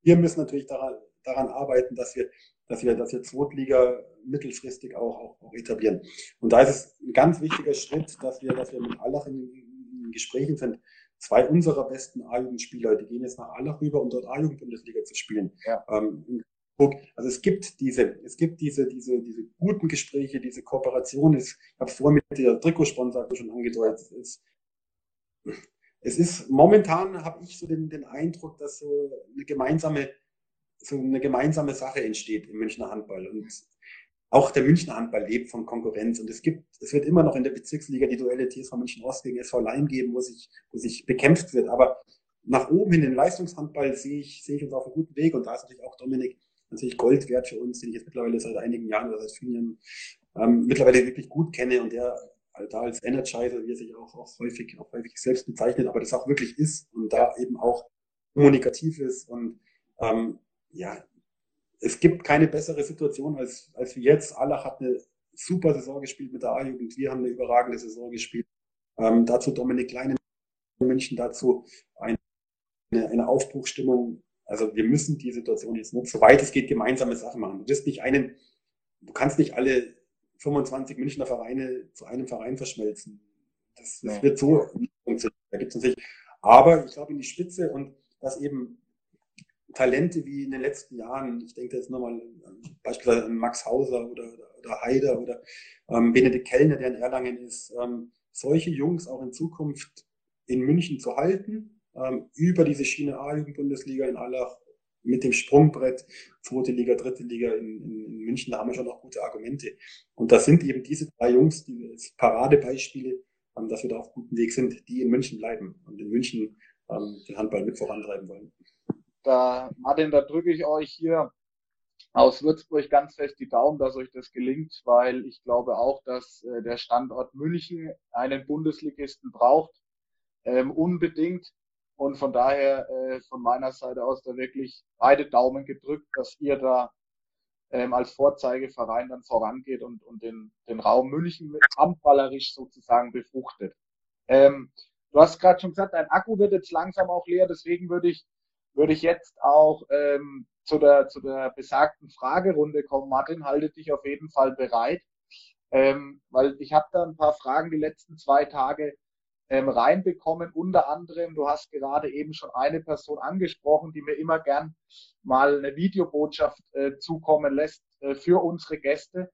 Wir müssen natürlich daran, daran arbeiten, dass wir dass wir, dass wir Zweitliga mittelfristig auch, auch, auch etablieren. Und da ist es ein ganz wichtiger Schritt, dass wir, dass wir mit Allach in, in Gesprächen sind. Zwei unserer besten A-Jugendspieler, die gehen jetzt nach Allach rüber, um dort A-Jugend-Bundesliga zu spielen. Ja. Ähm, also es gibt diese, es gibt diese, diese, diese guten Gespräche, diese Kooperation. Ich habe es vorhin mit der Trikotsponsor schon angedeutet. Es, es ist momentan habe ich so den, den Eindruck, dass so eine gemeinsame so eine gemeinsame Sache entsteht im Münchner Handball. Und auch der Münchner Handball lebt von Konkurrenz. Und es gibt, es wird immer noch in der Bezirksliga die Duelle TSV München Ost gegen SV Leim geben, wo sich, wo sich bekämpft wird. Aber nach oben in den Leistungshandball sehe ich, sehe ich uns auf einem guten Weg. Und da ist natürlich auch Dominik natürlich Gold wert für uns, den ich jetzt mittlerweile seit einigen Jahren oder seit vielen Jahren ähm, mittlerweile wirklich gut kenne und der da als Energizer, wie er sich auch, auch häufig, auch häufig selbst bezeichnet, aber das auch wirklich ist und da eben auch kommunikativ ist und ähm, ja, es gibt keine bessere Situation als, als wie jetzt. Allach hat eine super Saison gespielt mit der A-Jugend. Wir haben eine überragende Saison gespielt. Ähm, dazu Dominik Klein in München, dazu ein eine Aufbruchstimmung. Also wir müssen die Situation jetzt nutzen, soweit es geht, gemeinsame Sachen machen. Du wirst nicht einen, du kannst nicht alle 25 Münchner Vereine zu einem Verein verschmelzen. Das, das wird so funktionieren. Da gibt es natürlich, aber ich glaube in die Spitze und dass eben Talente wie in den letzten Jahren, ich denke jetzt nochmal beispielsweise an Max Hauser oder, oder, oder Haider oder ähm, Benedikt Kellner, der in Erlangen ist, ähm, solche Jungs auch in Zukunft in München zu halten, ähm, über diese Schiene A-Jugend-Bundesliga in Allach mit dem Sprungbrett, zweite Liga, dritte Liga in, in, in, München, da haben wir schon noch gute Argumente. Und das sind eben diese drei Jungs, die als Paradebeispiele, ähm, dass wir da auf gutem Weg sind, die in München bleiben und in München ähm, den Handball mit vorantreiben wollen. Da, Martin, da drücke ich euch hier aus Würzburg ganz fest die Daumen, dass euch das gelingt, weil ich glaube auch, dass äh, der Standort München einen Bundesligisten braucht, ähm, unbedingt. Und von daher äh, von meiner Seite aus da wirklich beide Daumen gedrückt, dass ihr da ähm, als Vorzeigeverein dann vorangeht und, und den, den Raum München mit handballerisch sozusagen befruchtet. Ähm, du hast gerade schon gesagt, dein Akku wird jetzt langsam auch leer, deswegen würde ich würde ich jetzt auch ähm, zu, der, zu der besagten Fragerunde kommen. Martin, halte dich auf jeden Fall bereit, ähm, weil ich habe da ein paar Fragen die letzten zwei Tage ähm, reinbekommen. Unter anderem, du hast gerade eben schon eine Person angesprochen, die mir immer gern mal eine Videobotschaft äh, zukommen lässt äh, für unsere Gäste.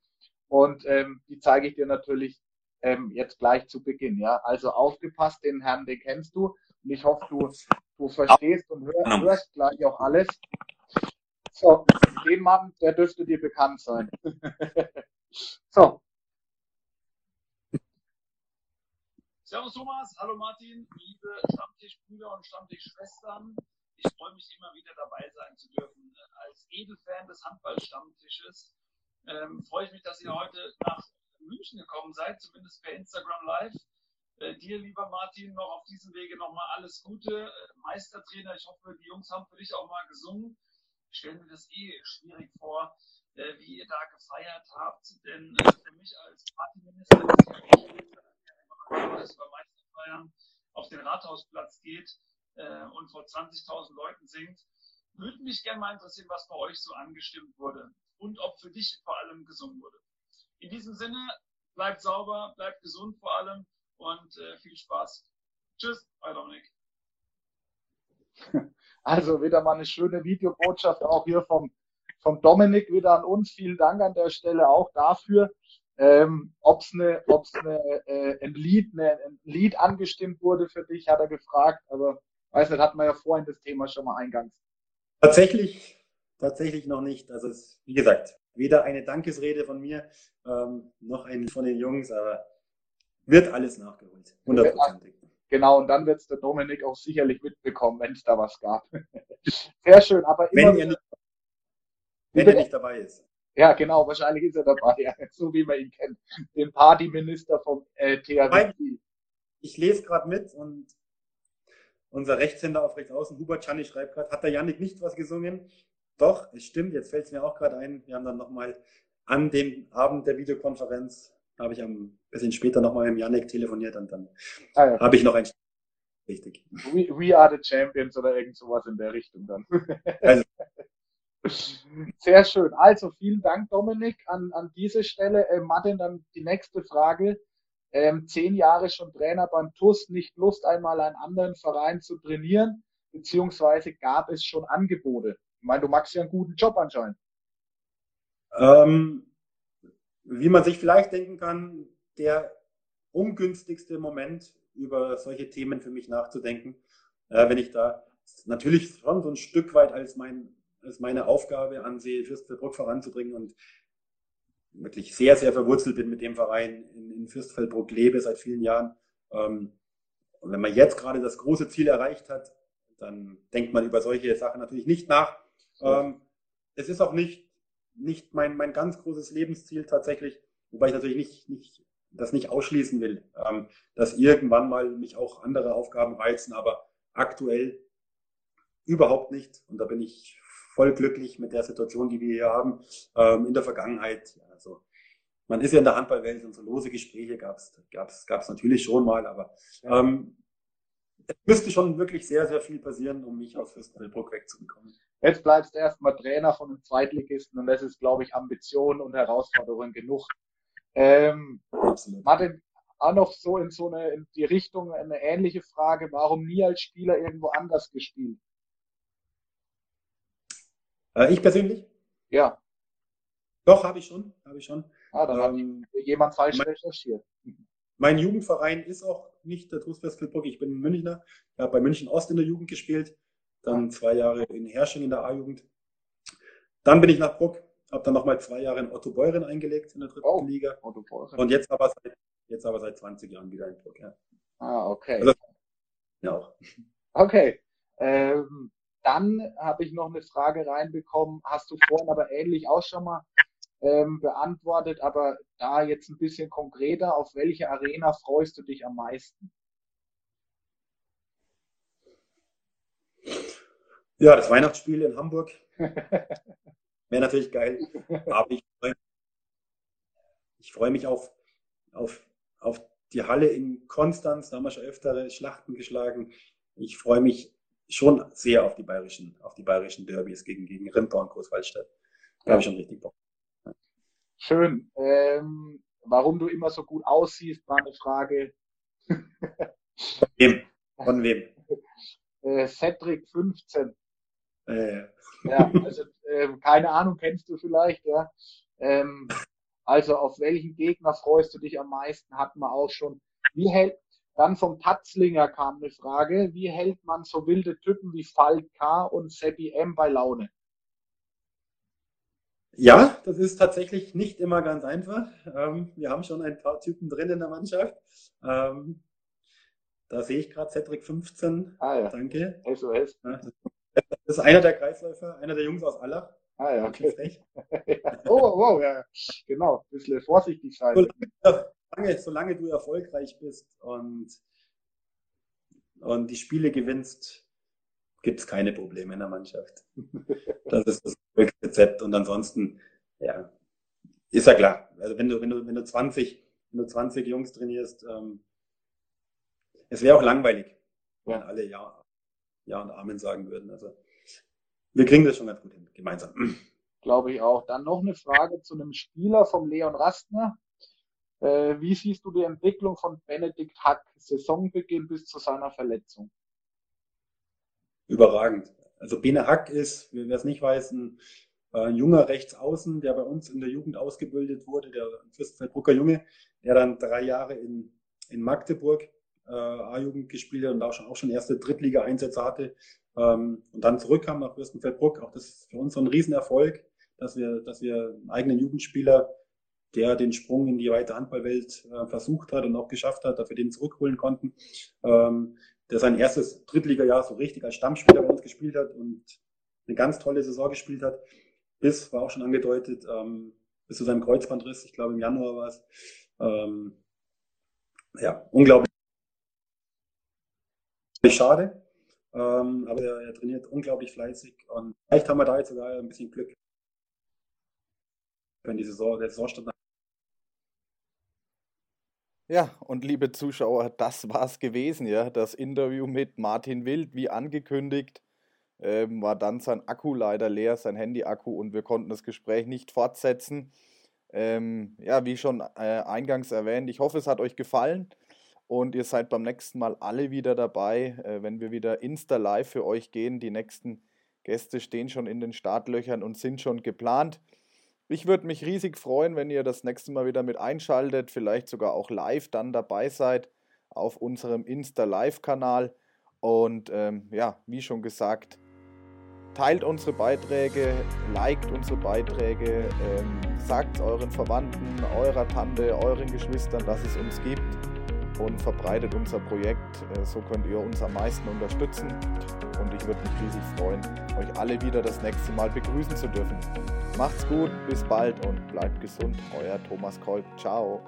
Und ähm, die zeige ich dir natürlich ähm, jetzt gleich zu Beginn. Ja, also aufgepasst, den Herrn, den kennst du. Und ich hoffe, du, du verstehst und hör, hörst gleich auch alles. So, den Mann, der dürfte dir bekannt sein. so. Servus Thomas, hallo Martin, liebe Stammtischbrüder und Stammtischschwestern. Ich freue mich immer wieder dabei sein zu dürfen. Als Edelfan des Handballstammtisches ähm, freue ich mich, dass ihr heute nach München gekommen seid, zumindest per Instagram Live. Äh, dir, lieber Martin, noch auf diesem Wege nochmal alles Gute. Äh, Meistertrainer, ich hoffe, die Jungs haben für dich auch mal gesungen. Ich stelle mir das eh schwierig vor, äh, wie ihr da gefeiert habt, denn äh, für mich als Partyminister ist ja dass bei Meisterfeiern auf den Rathausplatz geht und vor 20.000 Leuten singt. Würde mich gerne mal interessieren, was bei euch so angestimmt wurde und ob für dich vor allem gesungen wurde. In diesem Sinne, bleibt sauber, bleibt gesund vor allem und äh, viel Spaß. Tschüss, euer Dominik. Also wieder mal eine schöne Videobotschaft auch hier vom, vom Dominik wieder an uns. Vielen Dank an der Stelle auch dafür. Ähm, Ob es eine, ob's eine, äh, ein, Lied, eine, ein Lied angestimmt wurde für dich, hat er gefragt. Aber weiß nicht, hatten wir ja vorhin das Thema schon mal eingangs. Tatsächlich, tatsächlich noch nicht. Also es, wie gesagt, weder eine Dankesrede von mir ähm, noch ein von den Jungs, aber wird alles nachgeholt. Hundertprozentig. Genau, und dann wird es der Dominik auch sicherlich mitbekommen, wenn es da was gab. Sehr schön, aber immer. Wenn, er nicht, wenn er nicht dabei ist. Ja, genau, wahrscheinlich ist er dabei, ja, so wie man ihn kennt. Den Partyminister vom äh, THW. Ich lese gerade mit und unser Rechtshänder auf rechts außen, Hubert Czanny, schreibt gerade, hat der Janik nicht was gesungen? Doch, es stimmt, jetzt fällt es mir auch gerade ein. Wir haben dann nochmal an dem Abend der Videokonferenz habe ich ein bisschen später nochmal mit Janik telefoniert und dann ah, ja. habe ich noch ein Richtig. We, we, are the champions oder irgend sowas in der Richtung dann. Also. Sehr schön. Also vielen Dank, Dominik, an, an diese Stelle. Äh, Martin, dann die nächste Frage. Ähm, zehn Jahre schon Trainer beim TUS, nicht Lust, einmal einen anderen Verein zu trainieren, beziehungsweise gab es schon Angebote? Ich meine, du machst ja einen guten Job anscheinend. Ähm, wie man sich vielleicht denken kann, der ungünstigste Moment, über solche Themen für mich nachzudenken, äh, wenn ich da natürlich schon so ein Stück weit als, mein, als meine Aufgabe ansehe, Fürstfeldbruck voranzubringen und wirklich sehr, sehr verwurzelt bin mit dem Verein, in, in Fürstfeldbruck lebe seit vielen Jahren. Ähm, und wenn man jetzt gerade das große Ziel erreicht hat, dann denkt man über solche Sachen natürlich nicht nach. Ähm, es ist auch nicht nicht mein, mein ganz großes Lebensziel tatsächlich, wobei ich natürlich nicht, nicht, das nicht ausschließen will, ähm, dass irgendwann mal mich auch andere Aufgaben reizen, aber aktuell überhaupt nicht. Und da bin ich voll glücklich mit der Situation, die wir hier haben. Ähm, in der Vergangenheit, also man ist ja in der Handballwelt und so lose Gespräche gab es gab's, gab's natürlich schon mal, aber ähm, müsste schon wirklich sehr, sehr viel passieren, um mich aus Fürstenfeldbruck wegzubekommen. Jetzt bleibst du erstmal Trainer von einem Zweitligisten und das ist, glaube ich, Ambition und Herausforderung genug. Ähm, Absolut. Martin, auch noch so in so eine, in die Richtung eine ähnliche Frage. Warum nie als Spieler irgendwo anders gespielt? Äh, ich persönlich? Ja. Doch, habe ich schon, habe ich schon. Ah, dann ähm, hat jemand falsch recherchiert. Mein Jugendverein ist auch nicht der TuS Westfeldbruck. Ich bin Münchner. Ich habe bei München Ost in der Jugend gespielt. Dann zwei Jahre in Hersching in der A-Jugend. Dann bin ich nach Bruck. Habe dann nochmal zwei Jahre in Otto Beuren eingelegt in der dritten oh, Liga. Otto Beuren. Und jetzt aber, seit, jetzt aber seit 20 Jahren wieder in Bruck. Ja. Ah, okay. Also, ja auch. Okay. Ähm, dann habe ich noch eine Frage reinbekommen. Hast du vorhin aber ähnlich auch schon mal ähm, beantwortet, aber da jetzt ein bisschen konkreter, auf welche Arena freust du dich am meisten? Ja, das Weihnachtsspiel in Hamburg wäre natürlich geil. Aber ich freue mich, freu mich auf, auf, auf die Halle in Konstanz. Da haben wir schon öftere Schlachten geschlagen. Ich freue mich schon sehr auf die bayerischen, auf die bayerischen Derbys gegen, gegen Rimper und Großwaldstadt. Da habe ich schon richtig Bock. Schön. Ähm, warum du immer so gut aussiehst, war eine Frage. Von wem? Von wem? Äh, Cedric 15. Äh. Ja, also äh, keine Ahnung, kennst du vielleicht, ja. Ähm, also auf welchen Gegner freust du dich am meisten, hatten wir auch schon. Wie hält, dann vom Tatzlinger kam eine Frage, wie hält man so wilde Typen wie Falk K. und Seppi M. bei Laune? Ja, das ist tatsächlich nicht immer ganz einfach. Ähm, wir haben schon ein paar Typen drin in der Mannschaft. Ähm, da sehe ich gerade Cedric 15. Ah ja. Danke. SOS. Ja, das ist einer der Kreisläufer, einer der Jungs aus Allach. Ah ja, okay. oh, wow, ja. Genau, ein bisschen vorsichtig sein. Solange, solange du erfolgreich bist und, und die Spiele gewinnst, gibt es keine Probleme in der Mannschaft. Das ist das Rezept. Und ansonsten, ja, ist ja klar. Also wenn du, wenn du, wenn du 20, wenn du 20 Jungs trainierst, ähm, es wäre auch langweilig, wenn alle Ja, Ja und Amen sagen würden. Also wir kriegen das schon ganz gut hin, gemeinsam. Glaube ich auch. Dann noch eine Frage zu einem Spieler vom Leon Rastner. Äh, wie siehst du die Entwicklung von Benedikt Hack, Saisonbeginn bis zu seiner Verletzung? Überragend. Also Bene Hack ist, wer es nicht weiß, ein, äh, ein junger Rechtsaußen, der bei uns in der Jugend ausgebildet wurde, der Fürstenfeldbrucker Junge, der dann drei Jahre in, in Magdeburg äh, A-Jugend gespielt hat und auch schon, auch schon erste Drittliga-Einsätze hatte ähm, und dann zurückkam nach Fürstenfeldbruck. Auch das ist für uns so ein Riesenerfolg, dass wir, dass wir einen eigenen Jugendspieler, der den Sprung in die weite Handballwelt äh, versucht hat und auch geschafft hat, wir den zurückholen konnten. Ähm, der sein erstes Drittliga-Jahr so richtig als Stammspieler bei uns gespielt hat und eine ganz tolle Saison gespielt hat. Bis, war auch schon angedeutet, ähm, bis zu seinem Kreuzbandriss, ich glaube im Januar war es. Ähm, ja, unglaublich schade. Ähm, aber er, er, trainiert unglaublich fleißig und vielleicht haben wir da jetzt sogar ein bisschen Glück. Wenn die Saison, der Saisonstand ja, und liebe Zuschauer, das war's gewesen, ja. Das Interview mit Martin Wild, wie angekündigt, ähm, war dann sein Akku leider leer, sein Handy-Akku, und wir konnten das Gespräch nicht fortsetzen. Ähm, ja, wie schon äh, eingangs erwähnt, ich hoffe, es hat euch gefallen und ihr seid beim nächsten Mal alle wieder dabei, äh, wenn wir wieder Insta-Live für euch gehen. Die nächsten Gäste stehen schon in den Startlöchern und sind schon geplant. Ich würde mich riesig freuen, wenn ihr das nächste Mal wieder mit einschaltet, vielleicht sogar auch live dann dabei seid auf unserem Insta-Live-Kanal. Und ähm, ja, wie schon gesagt, teilt unsere Beiträge, liked unsere Beiträge, ähm, sagt euren Verwandten, eurer Tante, euren Geschwistern, dass es uns gibt und verbreitet unser Projekt. Äh, so könnt ihr uns am meisten unterstützen. Und ich würde mich riesig freuen, euch alle wieder das nächste Mal begrüßen zu dürfen. Macht's gut, bis bald und bleibt gesund. Euer Thomas Kolb. Ciao.